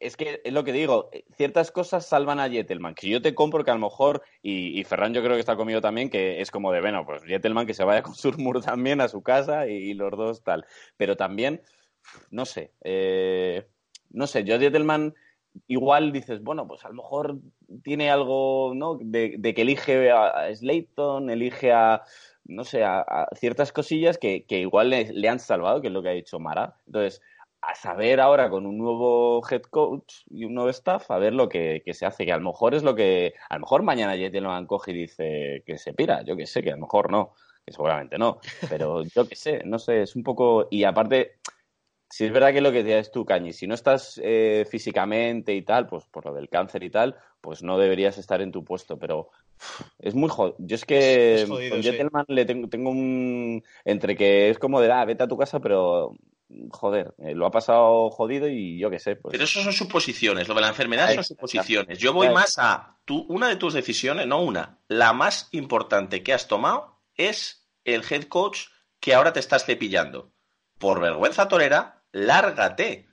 es que es lo que digo, ciertas cosas salvan a Jettelman, que yo te compro que a lo mejor, y, Ferran yo creo que está conmigo también, que es como de, bueno, pues Jettelman que se vaya con Surmur también a su casa y, los dos tal. Pero también, no sé, eh, no sé, yo Jettelman igual dices, bueno, pues a lo mejor tiene algo, ¿no? De, de que elige a, a Slayton, elige a, no sé, a, a ciertas cosillas que, que igual le, le han salvado, que es lo que ha dicho Mara. Entonces, a saber ahora con un nuevo head coach y un nuevo staff, a ver lo que, que se hace, que a lo mejor es lo que, a lo mejor mañana Jettelman coge y dice que se pira, yo que sé, que a lo mejor no, que seguramente no, pero yo que sé, no sé, es un poco, y aparte, si es verdad que lo que decías tú, Cañi, si no estás eh, físicamente y tal, pues por lo del cáncer y tal, pues no deberías estar en tu puesto, pero es muy jodido. Yo es que Es- jodido, con sí. Le tengo, tengo un... entre que es como de, ah, vete a tu casa, pero joder, eh, lo ha pasado jodido y yo qué sé, pues... Pero eso son suposiciones. Lo de la enfermedad son suposiciones. Yo voy más a tú, una de tus decisiones, no una, la más importante que has tomado es el head coach que ahora te estás cepillando. Por vergüenza torera, lárgate.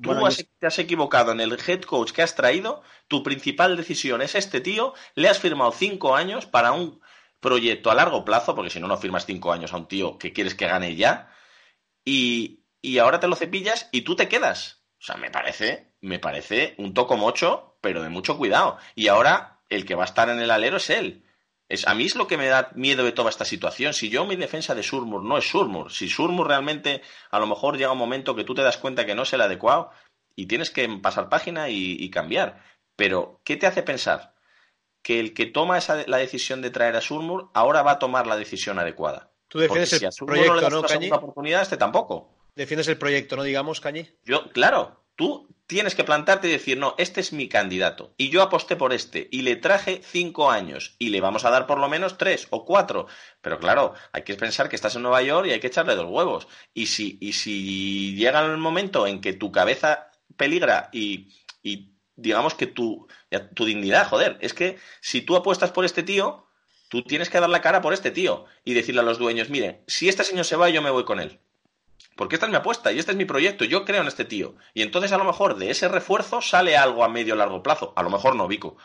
Tú Bueno, has- yo- te has equivocado en el head coach que has traído. Tu principal decisión es este tío. Le has firmado cinco años para un proyecto a largo plazo, porque si no, no firmas cinco años a un tío que quieres que gane ya. Y, y ahora te lo cepillas y tú te quedas. O sea, me parece, me parece un toco mocho, pero de mucho cuidado. Y ahora el que va a estar en el alero es él. Es, a mí es lo que me da miedo de toda esta situación. Si yo mi defensa de Surmur no es Surmur, si Surmur realmente a lo mejor llega un momento que tú te das cuenta que no es el adecuado y tienes que pasar página y, cambiar. Pero, ¿qué te hace pensar? Que el que toma esa, la decisión de traer a Surmur ahora va a tomar la decisión adecuada. Tú defiendes si el Surmur no le proyecto, das ¿no, Cañi? oportunidad, este tampoco. Defiendes el proyecto, ¿no? Digamos, Cañi. Yo, claro, tú tienes que plantarte y decir, no, este es mi candidato. Y yo aposté por este. Y le traje cinco años. Y le vamos a dar por lo menos tres o cuatro. Pero claro, hay que pensar que estás en Nueva York y hay que echarle dos huevos. Y si, y si llega el momento en que tu cabeza peligra y, y digamos que tu, tu dignidad, joder, es que si tú apuestas por este tío, tú tienes que dar la cara por este tío y decirle a los dueños, mire, si este señor se va, yo me voy con él. Porque esta es mi apuesta y este es mi proyecto. Yo creo en este tío. Y entonces a lo mejor de ese refuerzo sale algo a medio largo plazo. A lo mejor no, Vico.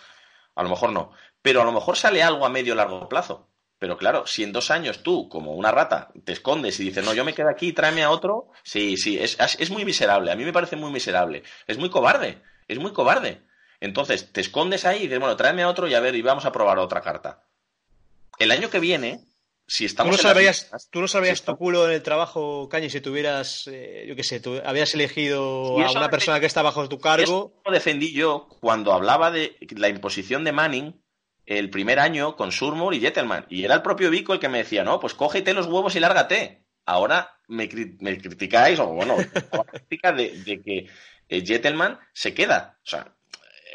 A lo mejor no. Pero a lo mejor sale algo a medio largo plazo. Pero claro, si en dos años tú, como una rata, te escondes y dices, no, yo me quedo aquí, tráeme a otro, sí, sí, es, es muy miserable. A mí me parece muy miserable. Es muy cobarde. Es muy cobarde. Entonces, te escondes ahí y dices, bueno, tráeme a otro y a ver, y vamos a probar otra carta. El año que viene, si Tú estamos no en las sabrías, tú no sabrías si tu culo en el trabajo, Cañi, si tuvieras, eh, yo qué sé, tú habías elegido a una persona que está bajo tu cargo. Eso lo defendí yo cuando hablaba de la imposición de Manning el primer año con Surmur y Jettelman. Y era el propio Vico el que me decía, no, pues cógete los huevos y lárgate. Ahora me, cri- me criticáis, o bueno, la crítica de, de que eh, Jettelman se queda. O sea,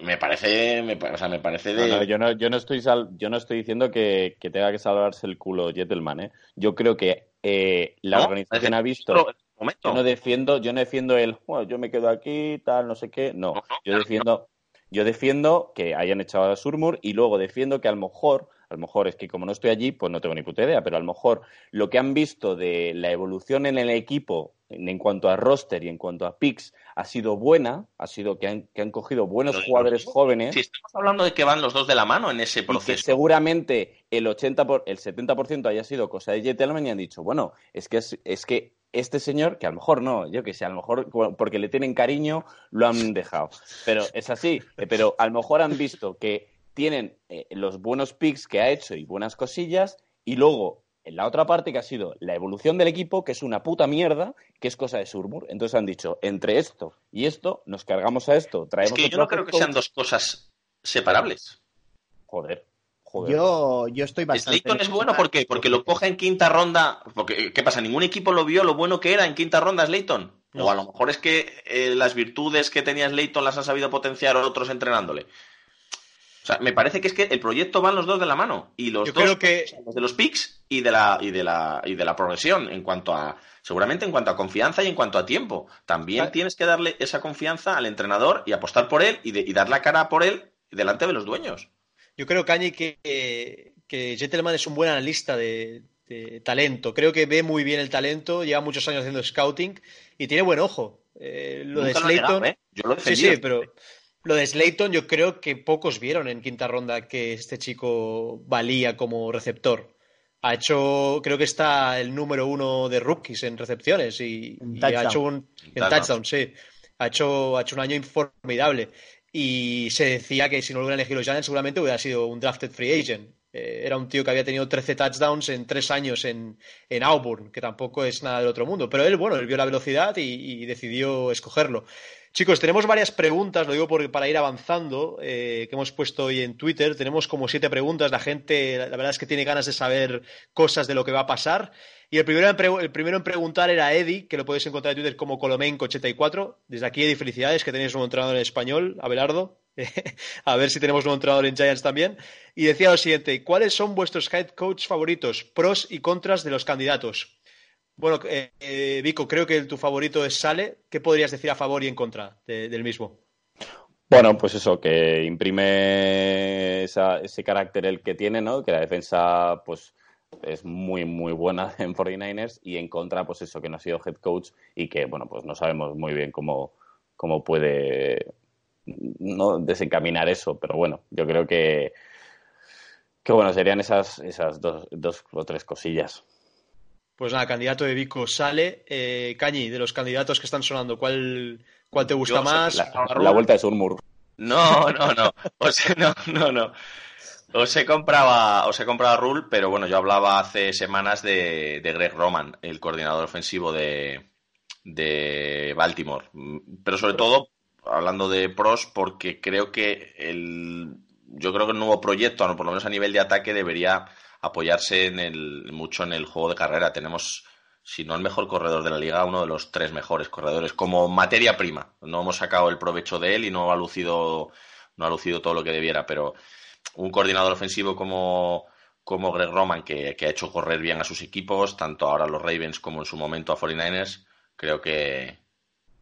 me parece, me, o sea, me parece de... No, no, yo, no, yo, no estoy sal- yo no estoy diciendo que, que tenga que salvarse el culo Jettelman, ¿eh? Yo creo que eh, la No, organización ha visto... momento. Yo no defiendo, yo no defiendo el, bueno, yo me quedo aquí, tal, no sé qué. No, yo defiendo, yo defiendo que hayan echado a Surmur y luego defiendo que a lo mejor A lo mejor es que como no estoy allí, pues no tengo ni puta idea, pero a lo mejor lo que han visto de la evolución en el equipo en, cuanto a roster y en cuanto a picks ha sido buena, ha sido que han, que han cogido buenos jugadores jóvenes. Sí, estamos hablando de que van los dos de la mano en ese proceso. Y que seguramente el 80 por, el 70% haya sido cosa de Jetelman y han dicho, bueno, es que es, que este señor, que a lo mejor no, yo que sé, a lo mejor porque le tienen cariño, lo han dejado. Pero es así, eh, pero a lo mejor han visto que tienen eh, los buenos picks que ha hecho y buenas cosillas, y luego en la otra parte que ha sido la evolución del equipo, que es una puta mierda, que es cosa de Surmur. Entonces han dicho, entre esto y esto, nos cargamos a esto, traemos... Es que yo no creo que sean dos cosas separables. Joder. Yo, yo estoy bastante. Slayton es bueno ¿por qué? porque lo coge en quinta ronda. Porque, ¿Qué pasa? ¿Ningún equipo lo vio lo bueno que era en quinta ronda Slayton? O a lo mejor es que eh, las virtudes que tenía Slayton las han sabido potenciar otros entrenándole. O sea, me parece que es que el proyecto van los dos de la mano. Y los Yo dos creo que... de los picks y de la, y de la, y de la progresión en cuanto a, seguramente en cuanto a confianza y en cuanto a tiempo. También tienes que darle esa confianza al entrenador y apostar por él y, y dar la cara por él delante de los dueños. Yo creo, Cañi, que, que Gentleman es un buen analista de, talento. Creo que ve muy bien el talento, lleva muchos años haciendo scouting y tiene buen ojo. Eh, lo de Slayton. ¿eh? Yo lo sí, sí, pero lo de Slayton yo creo que pocos vieron en quinta ronda que este chico valía como receptor. Ha hecho, creo que está el número uno de rookies en recepciones y, ha hecho un en touchdown, sí. Ha hecho, ha hecho un año formidable. Y se decía que si no lo hubieran elegido los Giants, seguramente hubiera sido un drafted free agent. Eh, era un tío que había tenido 13 touchdowns en tres años en, en, Auburn, que tampoco es nada del otro mundo. Pero él, bueno, él vio la velocidad y, decidió escogerlo. Chicos, tenemos varias preguntas, lo digo para ir avanzando, eh, que hemos puesto hoy en Twitter. Tenemos como siete preguntas. La gente, la verdad es que tiene ganas de saber cosas de lo que va a pasar. Y el primero, en el primero en preguntar era Eddie, que lo podéis encontrar en Twitter como Colomenco84. Desde aquí, Eddie, felicidades que tenéis un entrenador en español, Abelardo. a ver si tenemos un entrenador en Giants también. Y decía lo siguiente: ¿cuáles son vuestros head coach favoritos? Pros y contras de los candidatos. Bueno, eh, eh, Vico, creo que tu favorito es Sale. ¿Qué podrías decir a favor y en contra del mismo? Bueno, pues eso, que imprime ese carácter el que tiene, ¿no? Que la defensa, pues es muy, muy buena en 49ers y en contra, pues eso, que no ha sido head coach y que, bueno, pues no sabemos muy bien cómo, cómo puede no desencaminar eso, pero bueno, yo creo que, que bueno, serían esas, esas dos, dos o tres cosillas. Pues nada, candidato de Vico sale. Eh, Cañi, de los candidatos que están sonando, ¿cuál, cuál te gusta más? La, vuelta de Surmur. No, no, no. O sea, no, no, no. Os he comprado, os he comprado a Rule, pero bueno, yo hablaba hace semanas de, Greg Roman, el coordinador ofensivo de, de Baltimore. Pero sobre todo, hablando de pros, porque creo que el, yo creo que el nuevo proyecto, por lo menos a nivel de ataque, debería apoyarse en el, mucho en el juego de carrera. Tenemos, si no el mejor corredor de la liga, uno de los tres mejores corredores, como materia prima. No hemos sacado el provecho de él y no ha lucido, no ha lucido todo lo que debiera, pero un coordinador ofensivo como, como Greg Roman, que, ha hecho correr bien a sus equipos, tanto ahora los Ravens como en su momento a 49ers, creo que,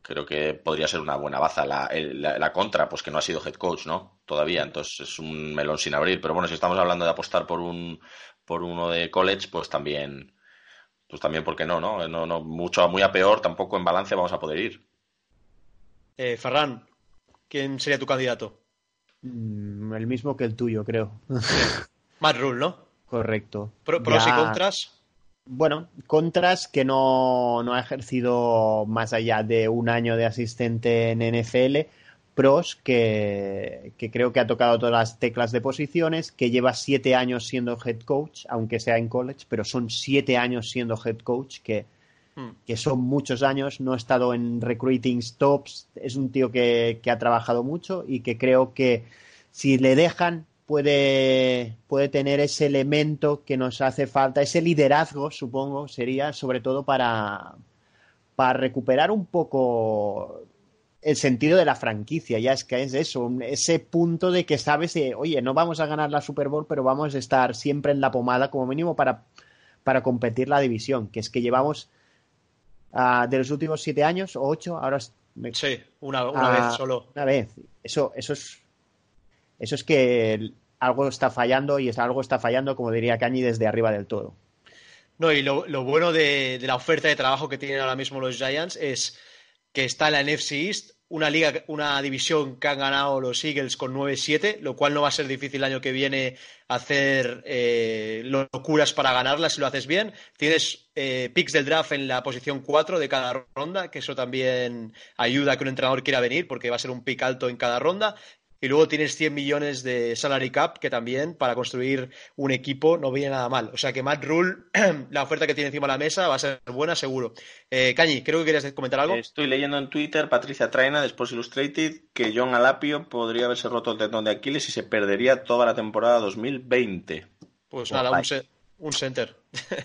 creo que podría ser una buena baza. La, la, contra, pues que no ha sido head coach, ¿no? Todavía, entonces es un melón sin abrir. Pero bueno, si estamos hablando de apostar por un por uno de college, pues también, pues también, ¿por qué no, no? no, no mucho, muy a peor, tampoco en balance vamos a poder ir. Eh, Ferran, ¿quién sería tu candidato? Mm, el mismo que el tuyo, creo. Matt Rule, ¿no? Correcto. ¿Pros y contras? Bueno, contras que no, no, ha ejercido más allá de un año de asistente en NFL. Pros que, que, creo que ha tocado todas las teclas de posiciones, que lleva siete años siendo head coach, aunque sea en college, pero son siete años siendo head coach, que, hmm. que son muchos años, no ha estado en recruiting stops, es un tío que, que ha trabajado mucho y que creo que si le dejan puede, puede tener ese elemento que nos hace falta, ese liderazgo, supongo, sería sobre todo para, para recuperar un poco el sentido de la franquicia, ya es que es eso, ese punto de que sabes, oye, no vamos a ganar la Super Bowl, pero vamos a estar siempre en la pomada como mínimo para, para competir la división, que es que llevamos uh, de los últimos siete años o ocho, ahora... sí, una, una vez solo. Una vez. Eso, eso es eso es que algo está fallando y algo está fallando, como diría Cañi, desde arriba del todo. No, y lo, bueno de, la oferta de trabajo que tienen ahora mismo los Giants es que está la NFC East, una liga, una división que han ganado los Eagles con 9-7, lo cual no va a ser difícil el año que viene hacer eh, locuras para ganarla si lo haces bien. Tienes eh, picks del draft en la posición 4 de cada ronda, que eso también ayuda a que un entrenador quiera venir, porque va a ser un pick alto en cada ronda. Y luego tienes 100 millones de salary cap, que también para construir un equipo no viene nada mal. O sea que Matt Rule, la oferta que tiene encima de la mesa va a ser buena, seguro. Eh, Cañi, creo que querías comentar algo. Estoy leyendo en Twitter, Patricia Traina, de Sports Illustrated, que John Alapio podría haberse roto el tendón de Aquiles y se perdería toda la temporada 2020. Pues nada, un, un center.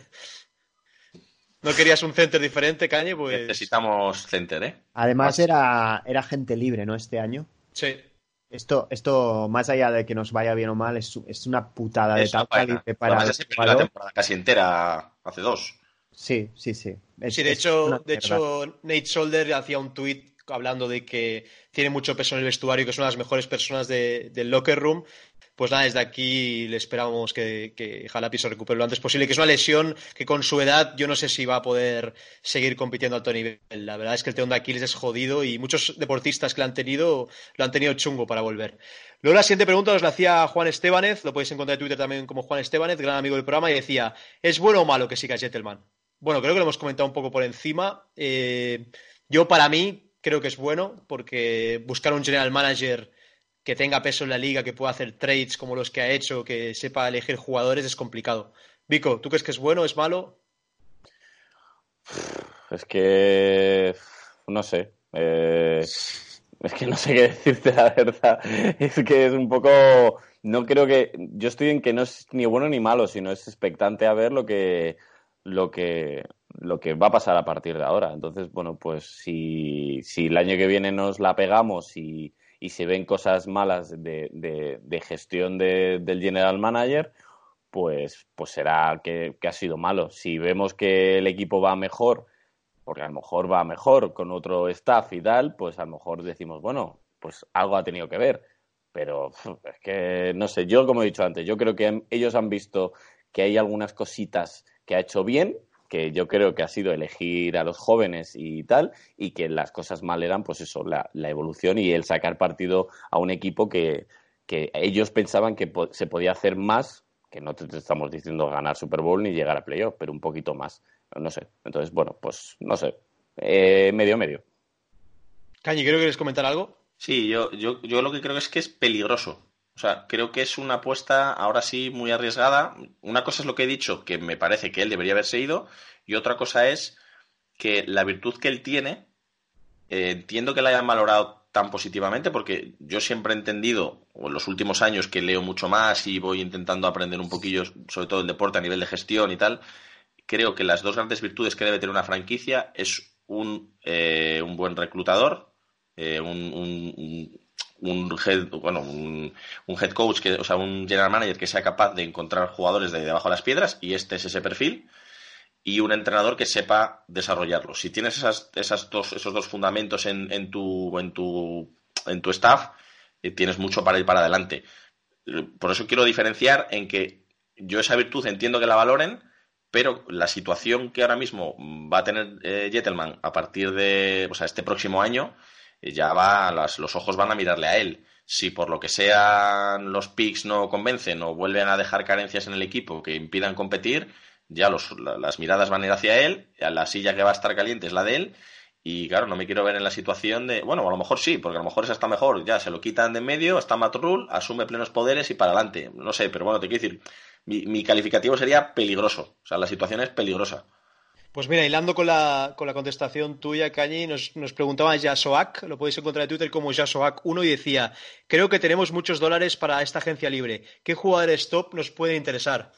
¿No querías un center diferente, Cañi? Pues... Necesitamos center, ¿eh? Además era, era gente libre, ¿no? Este año. Sí. Esto, esto, más allá de que nos vaya bien o mal, es, es una putada de tal para el la temporada casi entera hace dos. Sí, sí, sí. Es, sí, de hecho, de hecho, Nate Solder hacía un tweet hablando de que tiene mucho peso en el vestuario, que son las mejores personas de, del locker room pues nada, desde aquí le esperamos que, que Jalapi se recupere lo antes posible, que es una lesión que con su edad yo no sé si va a poder seguir compitiendo a alto nivel. La verdad es que el teón de Aquiles es jodido y muchos deportistas que lo han tenido lo han tenido chungo para volver. Luego la siguiente pregunta nos la hacía Juan Estebanez, lo podéis encontrar en Twitter también como Juan Estebanez, gran amigo del programa, y decía, ¿es bueno o malo que siga Gentleman? Bueno, creo que lo hemos comentado un poco por encima. Eh, yo para mí creo que es bueno porque buscar un general manager que tenga peso en la liga, que pueda hacer trades como los que ha hecho, que sepa elegir jugadores, es complicado. Vico, ¿tú crees que es bueno, es malo? Es que no sé. Eh, es que no sé qué decirte la verdad. Es que es un poco. No creo que. Yo estoy en que no es ni bueno ni malo, sino es expectante a ver lo que. lo que. lo que va a pasar a partir de ahora. Entonces, bueno, pues si, si el año que viene nos la pegamos y y se ven cosas malas de, de, gestión del general manager, pues, pues será que, ha sido malo. Si vemos que el equipo va mejor, porque a lo mejor va mejor con otro staff y tal, pues a lo mejor decimos, bueno, pues algo ha tenido que ver. Pero es que, no sé, yo como he dicho antes, yo creo que ellos han visto que hay algunas cositas que ha hecho bien que yo creo que ha sido elegir a los jóvenes y tal, y que las cosas mal eran, pues eso, la, evolución y el sacar partido a un equipo que, ellos pensaban que se podía hacer más, que no te, estamos diciendo ganar Super Bowl ni llegar a playoff, pero un poquito más, no sé. Entonces, bueno, pues no sé, eh, medio medio. Cañi, ¿creo que quieres comentar algo? Sí, yo, yo, yo lo que creo es que es peligroso. O sea, creo que es una apuesta ahora sí muy arriesgada. Una cosa es lo que he dicho, que me parece que él debería haberse ido, y otra cosa es que la virtud que él tiene, eh, entiendo que la hayan valorado tan positivamente, porque yo siempre he entendido, o en los últimos años que leo mucho más y voy intentando aprender un poquillo, sobre todo el deporte a nivel de gestión y tal, creo que las dos grandes virtudes que debe tener una franquicia es un, eh, un buen reclutador, eh, un, un head, bueno, un, head coach, que, o sea, un general manager que sea capaz de encontrar jugadores de debajo de las piedras, y este es ese perfil, y un entrenador que sepa desarrollarlo. Si tienes esas, esas dos, esos dos fundamentos en, en, tu, en, tu, en tu staff, eh, tienes mucho para ir para adelante. Por eso quiero diferenciar en que yo esa virtud entiendo que la valoren, pero la situación que ahora mismo va a tener eh, a partir de, o sea, este próximo año, ya va, los ojos van a mirarle a él. Si por lo que sea los picks no convencen o vuelven a dejar carencias en el equipo que impidan competir, ya las miradas van a ir hacia él, la silla que va a estar caliente es la de él, y claro, no me quiero ver en la situación de, bueno, a lo mejor sí, porque a lo mejor esa está mejor, ya se lo quitan de medio, está Matt Rule, asume plenos poderes y para adelante. No sé, pero bueno, te quiero decir, mi, mi calificativo sería peligroso, o sea, la situación es peligrosa. Pues mira, hilando con la, con la contestación tuya, Cañi, nos, nos preguntaba Yasoak, lo podéis encontrar en Twitter como Yasoak1 y decía, creo que tenemos muchos dólares para esta agencia libre. ¿Qué jugadores top nos pueden interesar?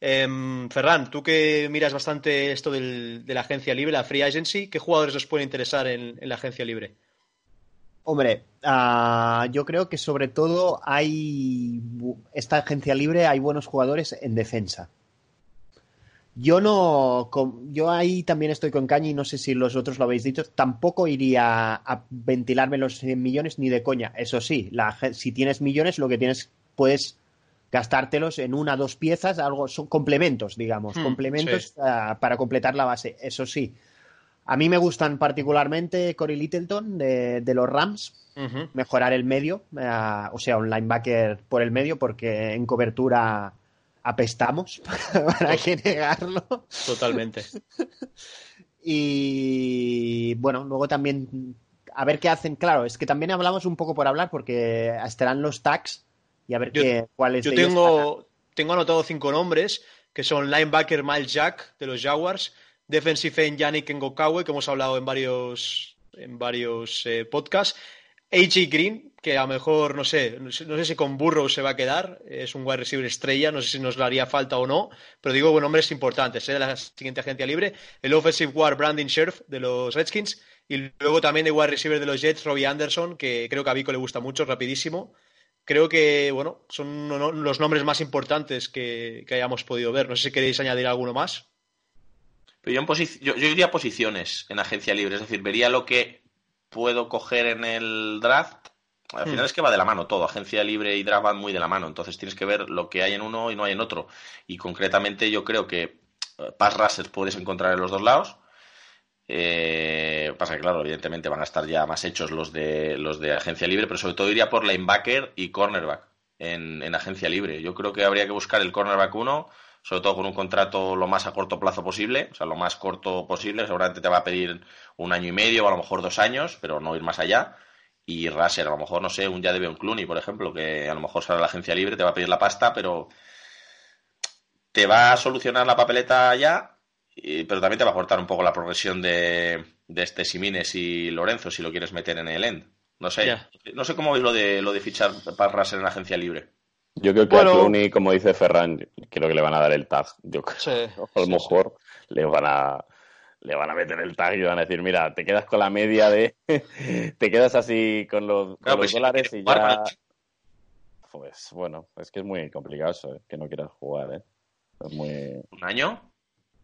Em, Ferran, tú que miras bastante esto de la agencia libre, la Free Agency, ¿qué jugadores nos pueden interesar en, la agencia libre? Hombre, uh, yo creo que sobre todo hay esta agencia libre, hay buenos jugadores en defensa. Yo no, yo ahí también estoy con Caña y no sé si los otros lo habéis dicho, tampoco iría a ventilarme los 100 millones ni de coña. Eso sí, la, si tienes millones, lo que tienes, puedes gastártelos en una o dos piezas, algo, son complementos, digamos, Hmm, complementos sí. para completar la base. Eso sí, a mí me gustan particularmente Corey Littleton de, de los Rams, mejorar el medio, ah, o sea, un linebacker por el medio, porque en cobertura apestamos, para que negarlo. Totalmente. Y bueno, luego también a ver qué hacen. Claro, es que también hablamos un poco por hablar porque estarán los tags y a ver Yo- qué, cuáles Yo de ellos tengo, tengo anotado cinco nombres, que son linebacker Miles Jack de los Jaguars, defensive end Yannick Ngokawe, que hemos hablado en varios, en varios eh, podcasts, AJ Green, que a lo mejor, no sé, no sé, si con Burrow se va a quedar, es un wide receiver estrella, no sé si nos le haría falta o no, pero digo, bueno, nombres importantes, ¿eh? de la siguiente agencia libre, el offensive guard Brandon Scherf de los Redskins, y luego también de wide receiver de los Jets, Robbie Anderson, que creo que a Vico le gusta mucho, rapidísimo. Creo que, bueno, son los nombres más importantes que, que hayamos podido ver. No sé si queréis añadir alguno más. Pero yo, en yo, yo iría a posiciones en agencia libre, es decir, vería lo que puedo coger en el draft. Al final Hmm. es que va de la mano todo, agencia libre y draft van muy de la mano, entonces tienes que ver lo que hay en uno y no hay en otro. Y concretamente yo creo que eh, pass rushers puedes encontrar en los dos lados. Eh, pasa que, claro, evidentemente van a estar ya más hechos los de los de agencia libre, pero sobre todo iría por linebacker y cornerback en, en agencia libre. Yo creo que habría que buscar el cornerback 1, sobre todo con un contrato lo más a corto plazo posible, o sea, lo más corto posible. Seguramente te va a pedir un año y medio o a lo mejor dos años, pero no ir más allá. Y Raser, a lo mejor, no sé, un ya de un Clooney, por ejemplo, que a lo mejor sale a la agencia libre, te va a pedir la pasta, pero te va a solucionar la papeleta ya, y- pero también te va a cortar un poco la progresión de, de este Simines y Lorenzo si lo quieres meter en el end. No sé, no sé cómo veis lo de lo de fichar para Raser en la agencia libre. Yo creo que Bueno. a Clooney, como dice Ferran, creo que le van a dar el tag. Yo creo a lo mejor le van a le van a meter el tag y van a decir, mira, te quedas con la media de te quedas así con los, con Claro, los pues dólares y ya pues bueno, es que es muy complicado eso, ¿eh? que no quieras jugar, ¿eh? Es muy ¿Un año?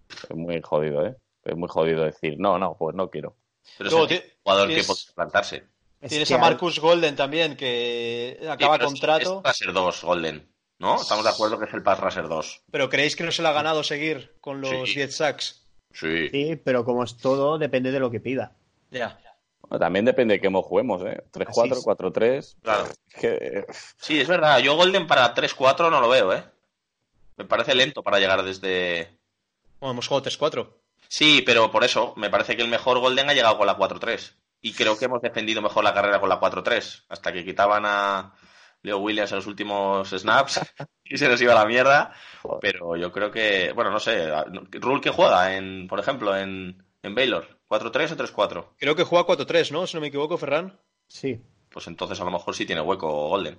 es muy jodido, ¿eh? Es muy jodido decir, no, no, pues no quiero. Pero Luego es el jugador tienes- que puede plantarse. Es Tienes a hay- Marcus Golden también, que Sí, acaba es- contrato. Es Raser 2, Golden. ¿No? Estamos de acuerdo que es el Pass Raser 2. Pero ¿creéis que no se le ha ganado seguir con los Sí. 10 sacks? Sí. Sí, pero como es todo, depende de lo que pida. Ya. Bueno, también depende de cómo juguemos, ¿eh? 3-4, Así es. 4-3. Claro. Es que, Sí, es verdad. Yo Golden para 3-4 no lo veo, ¿eh? Me parece lento para llegar desde. Bueno, hemos jugado 3-4. Sí, pero por eso, me parece que el mejor Golden ha llegado con la 4-3. Y creo que hemos defendido mejor la carrera con la 4-3. Hasta que quitaban a Leo Williams en los últimos snaps y se nos iba a la mierda. Joder. Pero yo creo que, bueno, no sé. Rule que juega, en, por ejemplo, en, en Baylor. ¿4-3 o 3-4? Creo que juega 4-3, ¿no? Si no me equivoco, Ferran. Sí. Pues entonces a lo mejor sí tiene hueco Golden.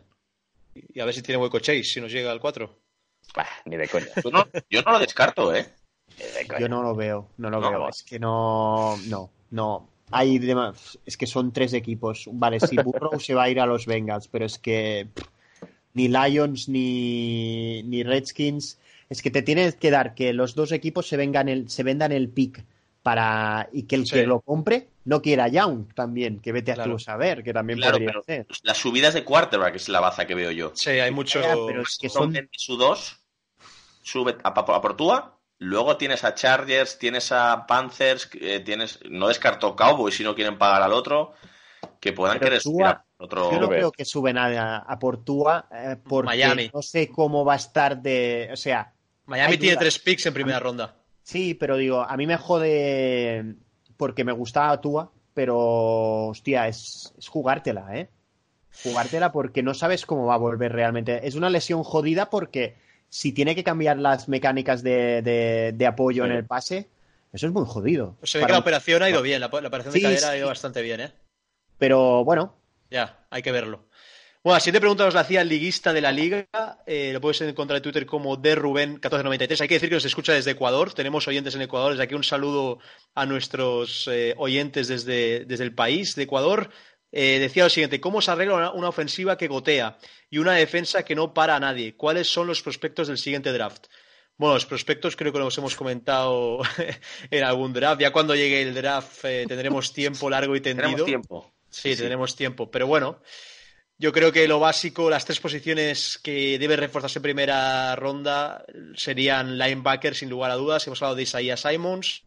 Y a ver si tiene hueco Chase, si nos llega al 4. bah, ni de coña. Yo no, yo no lo descarto, ¿eh? Yo no lo veo, no lo No, veo. no. Es que no, no, no. Hay demás, es que son tres equipos. Vale, si Burrow se va a ir a los Bengals, pero es que pff, ni Lions ni, ni Redskins. Es que te tienes que dar que los dos equipos se vengan el, se vendan el pick para y que el Sí. que lo compre no quiera Young también, que vete a Claro. tú a saber, que también Claro, podría pero las subidas de quarterback es la baza que veo yo. Sí, hay mucho. Pero es que son En su 2, sube a, a, a Portúa, luego tienes a Chargers, tienes a Panthers, eh, tienes no descarto Cowboys si no quieren pagar al otro, que puedan Pero querer Tua- subir a otro. Yo no creo que suben a, a Portúa eh, porque Miami. no sé cómo va a estar de, o sea, Miami tiene dudas. tres picks en primera ronda. Sí, pero digo, a mí me jode porque me gustaba Tua, pero hostia, es, es jugártela, ¿eh? Jugártela porque no sabes cómo va a volver realmente. Es una lesión jodida porque si tiene que cambiar las mecánicas de, de- de apoyo Sí. en el pase, eso es muy jodido. Se ve que la operación ha ido bien, la, la operación de Sí, cadera ha ido bastante bien, ¿eh? Pero bueno, Ya, hay que verlo. Bueno, la siguiente pregunta nos la hacía el liguista de la liga. eh, lo puedes encontrar en Twitter como de Rubén1493. Hay que decir que nos escucha desde Ecuador. Tenemos oyentes en Ecuador. Desde aquí un saludo a nuestros eh, oyentes desde, desde el país de Ecuador. Eh, decía lo siguiente: ¿Cómo se arregla una, una ofensiva que gotea y una defensa que no para a nadie? ¿Cuáles son los prospectos del siguiente draft? Bueno, los prospectos creo que los hemos comentado en algún draft. Ya cuando llegue el draft eh, tendremos tiempo largo y tendido. Tenemos tiempo. Sí, tendremos tiempo. Pero bueno, Yo creo que lo básico, las tres posiciones que debe reforzarse en primera ronda serían linebacker, sin lugar a dudas. Hemos hablado de Isaiah Simons,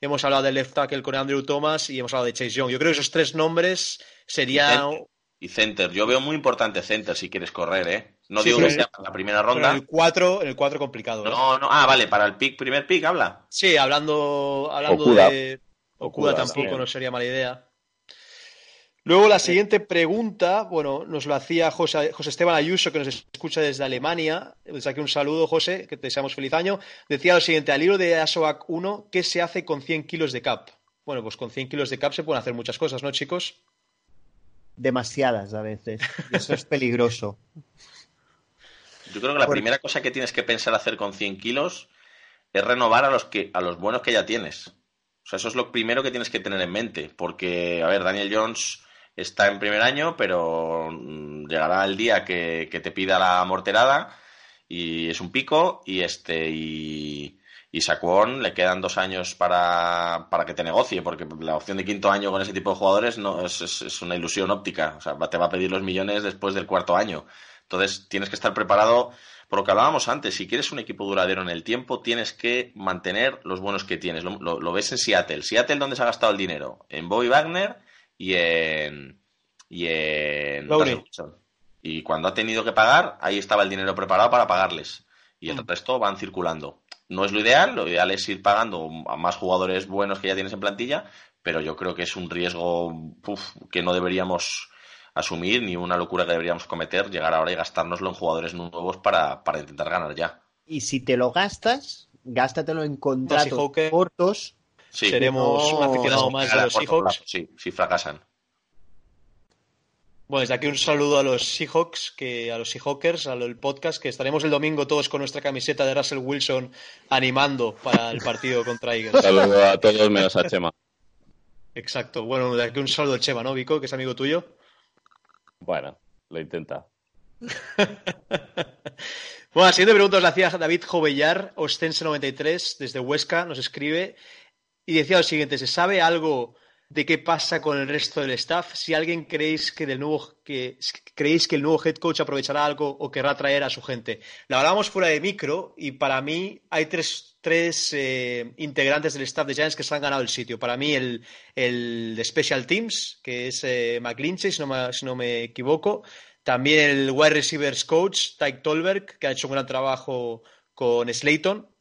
hemos hablado de left tackle con Andrew Thomas y hemos hablado de Chase Young. Yo creo que esos tres nombres serían... Y center. Yo veo muy importante center si quieres correr, ¿eh? No digo que sea para la primera ronda. en el 4, en el 4 complicado. ¿eh? No, no. Ah, vale, para el pick, primer pick habla. Sí, hablando, hablando de Okuda, tampoco no sería mala idea. Luego la siguiente pregunta, bueno, nos lo hacía José, Esteban Ayuso, que nos escucha desde Alemania. Desde aquí un saludo, José, que te deseamos feliz año. Decía lo siguiente, al libro de ASOAC 1, ¿qué se hace con 100 kilos de cap? Bueno, pues con 100 kilos de cap se pueden hacer muchas cosas, ¿no, chicos? Demasiadas a veces. Eso es peligroso. Yo creo que la primera cosa que tienes que pensar hacer con 100 kilos es renovar a los, que, a los buenos que ya tienes. O sea, eso es lo primero que tienes que tener en mente. Porque, a ver, Daniel Jones está en primer año, pero mm, llegará el día que, te pida la morterada y es un pico y este y, y Saquon le quedan dos años para, para, que te negocie, porque la opción de quinto año con ese tipo de jugadores no es, es, una ilusión óptica. O sea, te va a pedir los millones después del cuarto año. Entonces tienes que estar preparado. Por lo que hablábamos antes, si quieres un equipo duradero en el tiempo, tienes que mantener los buenos que tienes. Lo, lo ves en Seattle. Seattle, ¿dónde se ha gastado el dinero? En Bobby Wagner y en, y en Y cuando ha tenido que pagar, ahí estaba el dinero preparado para pagarles. Y el mm. resto van circulando. No es lo ideal, lo ideal es ir pagando a más jugadores buenos que ya tienes en plantilla, pero yo creo que es un riesgo que no deberíamos asumir ni una locura que deberíamos cometer, llegar ahora y gastárnoslo en jugadores nuevos para, intentar ganar ya. Y si te lo gastas, gástatelo en contratos cortos Seremos un aficionado más de los Seahawks. sí, si fracasan. Bueno, desde aquí un saludo a los Seahawks, que, a los Seahawkers, al podcast, que estaremos el domingo todos con nuestra camiseta de Russell Wilson animando para el partido contra Eagles. Saludo a todos menos a Chema. Exacto. Bueno, desde aquí un saludo a Chema, ¿no, Vico? Que es amigo tuyo. Bueno, lo intenta. bueno, la siguiente pregunta os la hacía David Jovellar, Ostense93, desde Huesca, nos escribe y decía lo siguiente, ¿se sabe algo de qué pasa con el resto del staff? Si alguien creéis que del nuevo que el nuevo head coach aprovechará algo o querrá traer a su gente. Lo hablábamos fuera de micro y para mí hay tres, tres eh, integrantes del staff de Giants que se han ganado el sitio. Para mí el, el de Special Teams, que es eh, si no, me, si no me equivoco. También el wide receivers coach, Tyke Tolberg, que ha hecho un gran trabajo con Slayton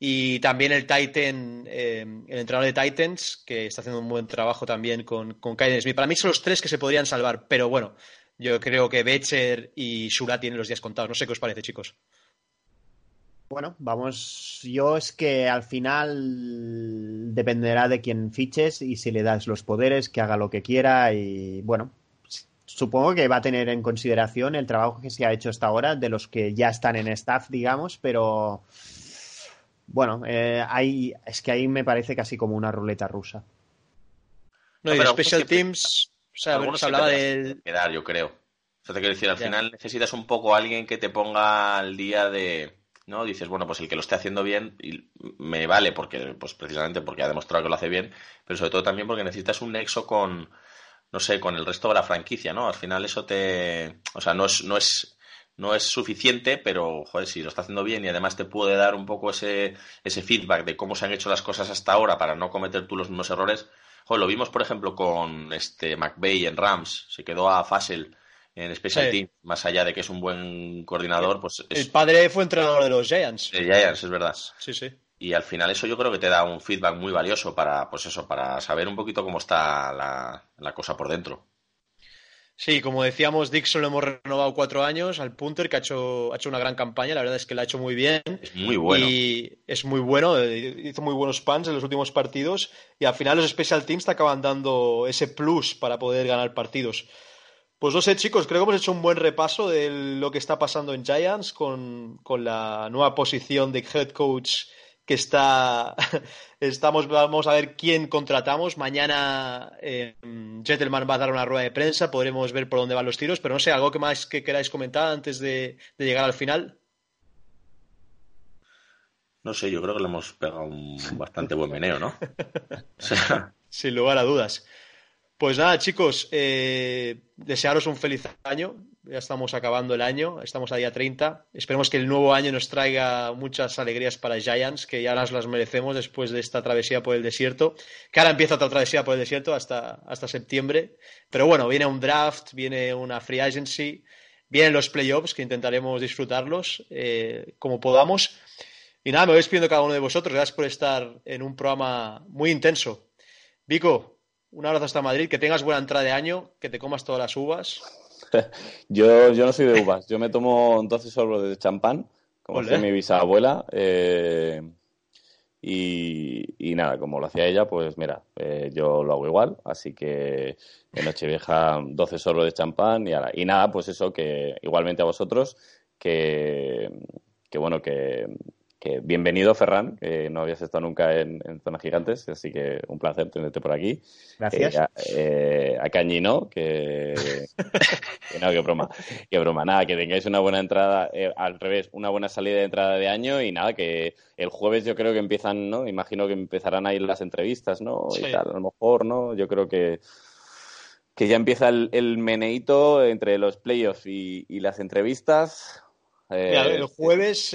y también el Titan, eh, el entrenador de Titans, que está haciendo un buen trabajo también con, con Kaiden Smith. Para mí son los tres que se podrían salvar, pero bueno, yo creo que Becher y Shura tienen los días contados. No sé qué os parece, chicos. Bueno, vamos, yo es que al final dependerá de quién fiches y si le das los poderes, que haga lo que quiera y bueno, supongo que va a tener en consideración el trabajo que se ha hecho hasta ahora de los que ya están en staff, digamos, pero bueno, eh, es que ahí me parece casi como una ruleta rusa. No, y Special Teams, o sea, se hablaba de... Quedar, yo creo. Eso te quiero decir, al final necesitas un poco alguien que te ponga al día de... ¿no? Dices, bueno, pues el que lo esté haciendo bien y me vale porque, pues precisamente porque ha demostrado que lo hace bien, pero sobre todo también porque necesitas un nexo con, no sé, con el resto de la franquicia, ¿no? Al final eso te, o sea, no es, no es no es suficiente, pero joder, si lo está haciendo bien y además te puede dar un poco ese, ese feedback de cómo se han hecho las cosas hasta ahora para no cometer tú los mismos errores. Joder, lo vimos, por ejemplo, con este McVeigh en Rams, se quedó a Fassel en Special Team, más allá de que es un buen coordinador, pues El padre fue entrenador de los Giants. De Giants, es verdad. Sí, sí. Y al final eso yo creo que te da un feedback muy valioso para, pues eso, para saber un poquito cómo está la cosa por dentro. Sí, como decíamos, Dixon lo hemos renovado cuatro años al punter, que ha hecho, ha hecho una gran campaña. La verdad es que lo ha hecho muy bien. Es muy bueno. Y es muy bueno. Eh, hizo muy buenos pans en los últimos partidos. Y al final los Special Teams te acaban dando ese plus para poder ganar partidos. Pues no sé, chicos, creo que hemos hecho un buen repaso de lo que está pasando en Giants con, con la nueva posición de head coach que está estamos vamos a ver quién contratamos. Mañana eh, Gentleman va a dar una rueda de prensa podremos ver por dónde van los tiros pero no sé algo que más que queráis comentar antes de, llegar al final no sé yo creo que le hemos pegado un bastante buen meneo no sin lugar a dudas. Pues nada, chicos, eh, desearos un feliz año. Ya estamos acabando el año, estamos a día 30. Esperemos que el nuevo año nos traiga muchas alegrías para Giants, que ya las, las merecemos después de esta travesía por el desierto. Que ahora empieza otra travesía por el desierto hasta, hasta septiembre. Pero bueno, viene un draft, viene una free agency, vienen los playoffs, que intentaremos disfrutarlos eh, como podamos. Y nada, me voy despidiendo cada uno de vosotros. Gracias por estar en un programa muy intenso. Vico, un abrazo hasta Madrid, que tengas buena entrada de año, que te comas todas las uvas. yo, yo no soy de uvas, yo me tomo entonces solo de champán, como hacía mi bisabuela. Eh, y, nada, como lo hacía ella, pues mira, eh, yo lo hago igual. Así que en Nochevieja 12 sorbos de champán y, y nada, pues eso, que igualmente a vosotros, que, que bueno, que, que bienvenido, Ferran, que no habías estado nunca en, Zona Gigantes, así que un placer tenerte por aquí. Gracias. Eh, eh, a, Cañi, ¿no? Que, no, que broma, que broma. Nada, que tengáis una buena entrada, eh, al revés, una buena salida de entrada de año y nada, que el jueves yo creo que empiezan, ¿no? Imagino que empezarán a ir las entrevistas, ¿no? Y tal, a lo mejor, ¿no? Yo creo que que ya empieza el, el meneito entre los playoffs y, y las entrevistas. el jueves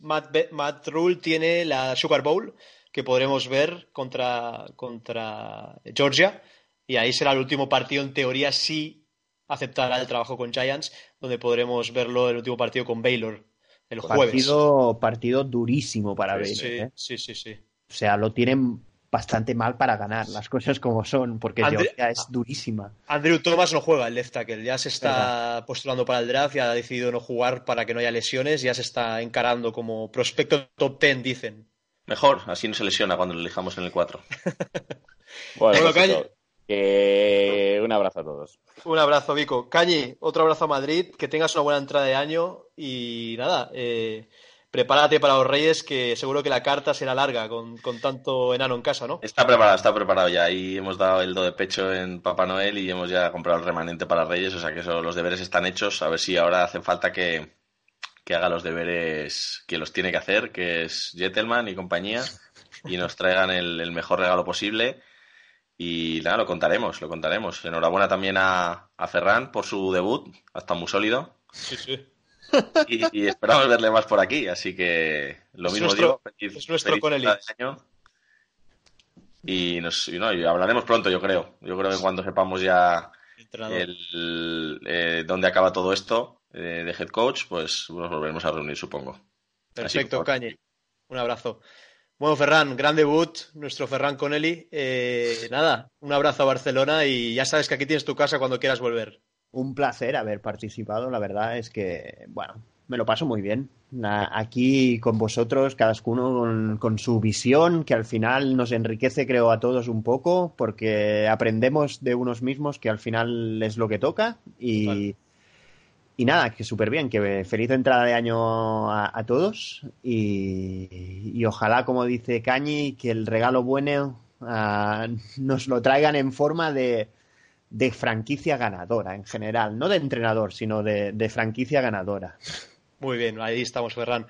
Matt, Rule tiene la Sugar Bowl que podremos ver contra, contra Georgia y ahí será el último partido en teoría si aceptará el trabajo con Giants donde podremos verlo el último partido con Baylor el jueves. Partido, partido durísimo para Baylor. Sí, ¿eh? sí, sí, sí. O sea, lo tienen bastante mal para ganar, las cosas como son, porque Georgia es durísima. Andrew Thomas no juega el left tackle, ya se está postulando para el draft, ya ha decidido no jugar para que no haya lesiones, ya se está encarando como prospecto top 10, dicen. Mejor, así no se lesiona cuando lo elijamos en el 4. bueno, pues un abrazo a todos. Un abrazo, Vico. Cañi, otro abrazo a Madrid, que tengas una buena entrada de año y nada, eh, prepárate para los Reyes, que seguro que la carta será larga con, tanto enano en casa, ¿no? Está preparado, está preparado ya. Y hemos dado el do de pecho en Papá Noel y hemos ya comprado el remanente para Reyes, o sea que eso, los deberes están hechos. A ver si ahora hace falta que, haga los deberes que los tiene que hacer, que es Gentleman y compañía, y nos traigan el, mejor regalo posible. Y nada, lo contaremos, lo contaremos. Enhorabuena también a, a Ferran por su debut, hasta muy sólido. Sí, sí y, esperamos verle más por aquí, así que lo mismo digo. es nuestro con el y, nos, y, no, hablaremos pronto, yo creo. Yo creo que cuando sepamos ya el, eh, dónde acaba todo esto eh, de head coach, pues nos volveremos a reunir, supongo. Perfecto, Cañe. Un abrazo. Bueno, Ferran, gran debut, nuestro Ferran Conelli. Eh, nada, un abrazo a Barcelona y ya sabes que aquí tienes tu casa cuando quieras volver un placer haber participado. La verdad es que, bueno, me lo paso muy bien. Aquí con vosotros, cada uno con, su visión, que al final nos enriquece, creo, a todos un poco, porque aprendemos de unos mismos, que al final es lo que toca. Y, y nada, que súper bien, que feliz entrada de año a, todos. Y, ojalá, como dice Cañi, que el regalo bueno ah, nos lo traigan en forma de de franquicia ganadora en general, no de entrenador, sino de, franquicia ganadora. Muy bien, ahí estamos, Ferran.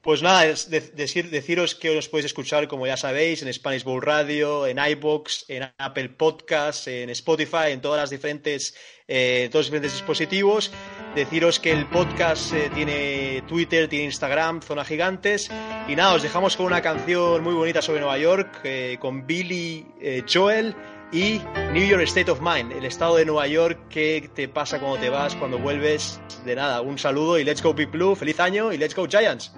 Pues nada, es decir, deciros que os podéis escuchar, como ya sabéis, en Spanish Bowl Radio, en iBox, en Apple Podcasts, en Spotify, en todas las diferentes, eh, todos los diferentes dispositivos. Deciros que el podcast eh, tiene Twitter, tiene Instagram, Zona Gigantes. Y nada, os dejamos con una canción muy bonita sobre Nueva York, eh, con Billy Joel y New York State of Mind, el estado de Nueva York, qué te pasa cuando te vas, cuando vuelves. De nada, un saludo y let's go Big Blue, feliz año y let's go Giants.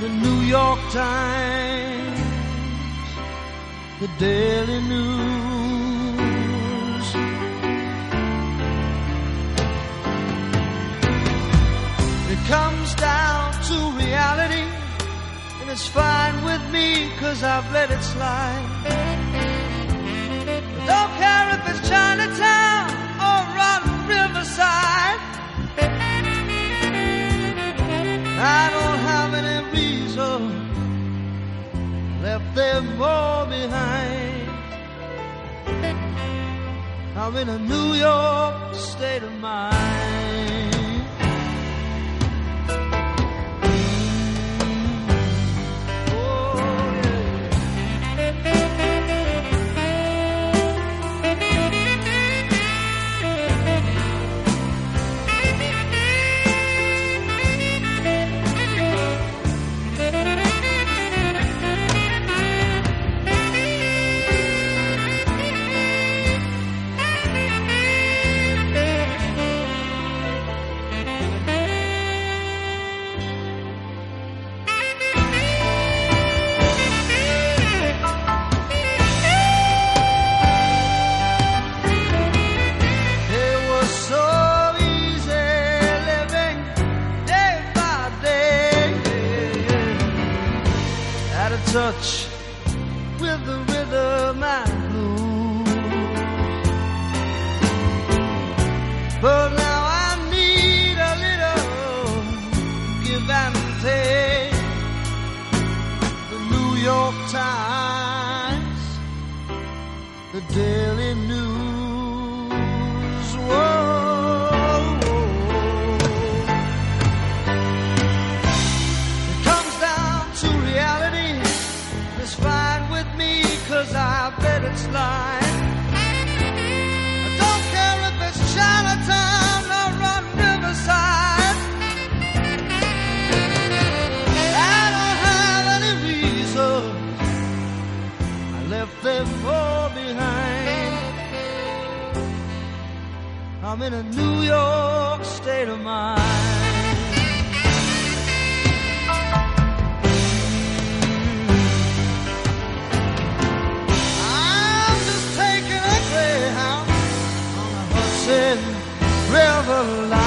The New York Times, the Daily News. It comes down to reality, and it's fine with me, cause I've let it slide. I don't care if it's Chinatown or on Riverside. Them all behind. I'm in a New York state of mind. Touch with the rhythm and blues. But now I need a little give and take. The New York Times, the Daily I'm in a New York state of mind. I'm just taking a Greyhound on the Hudson River line.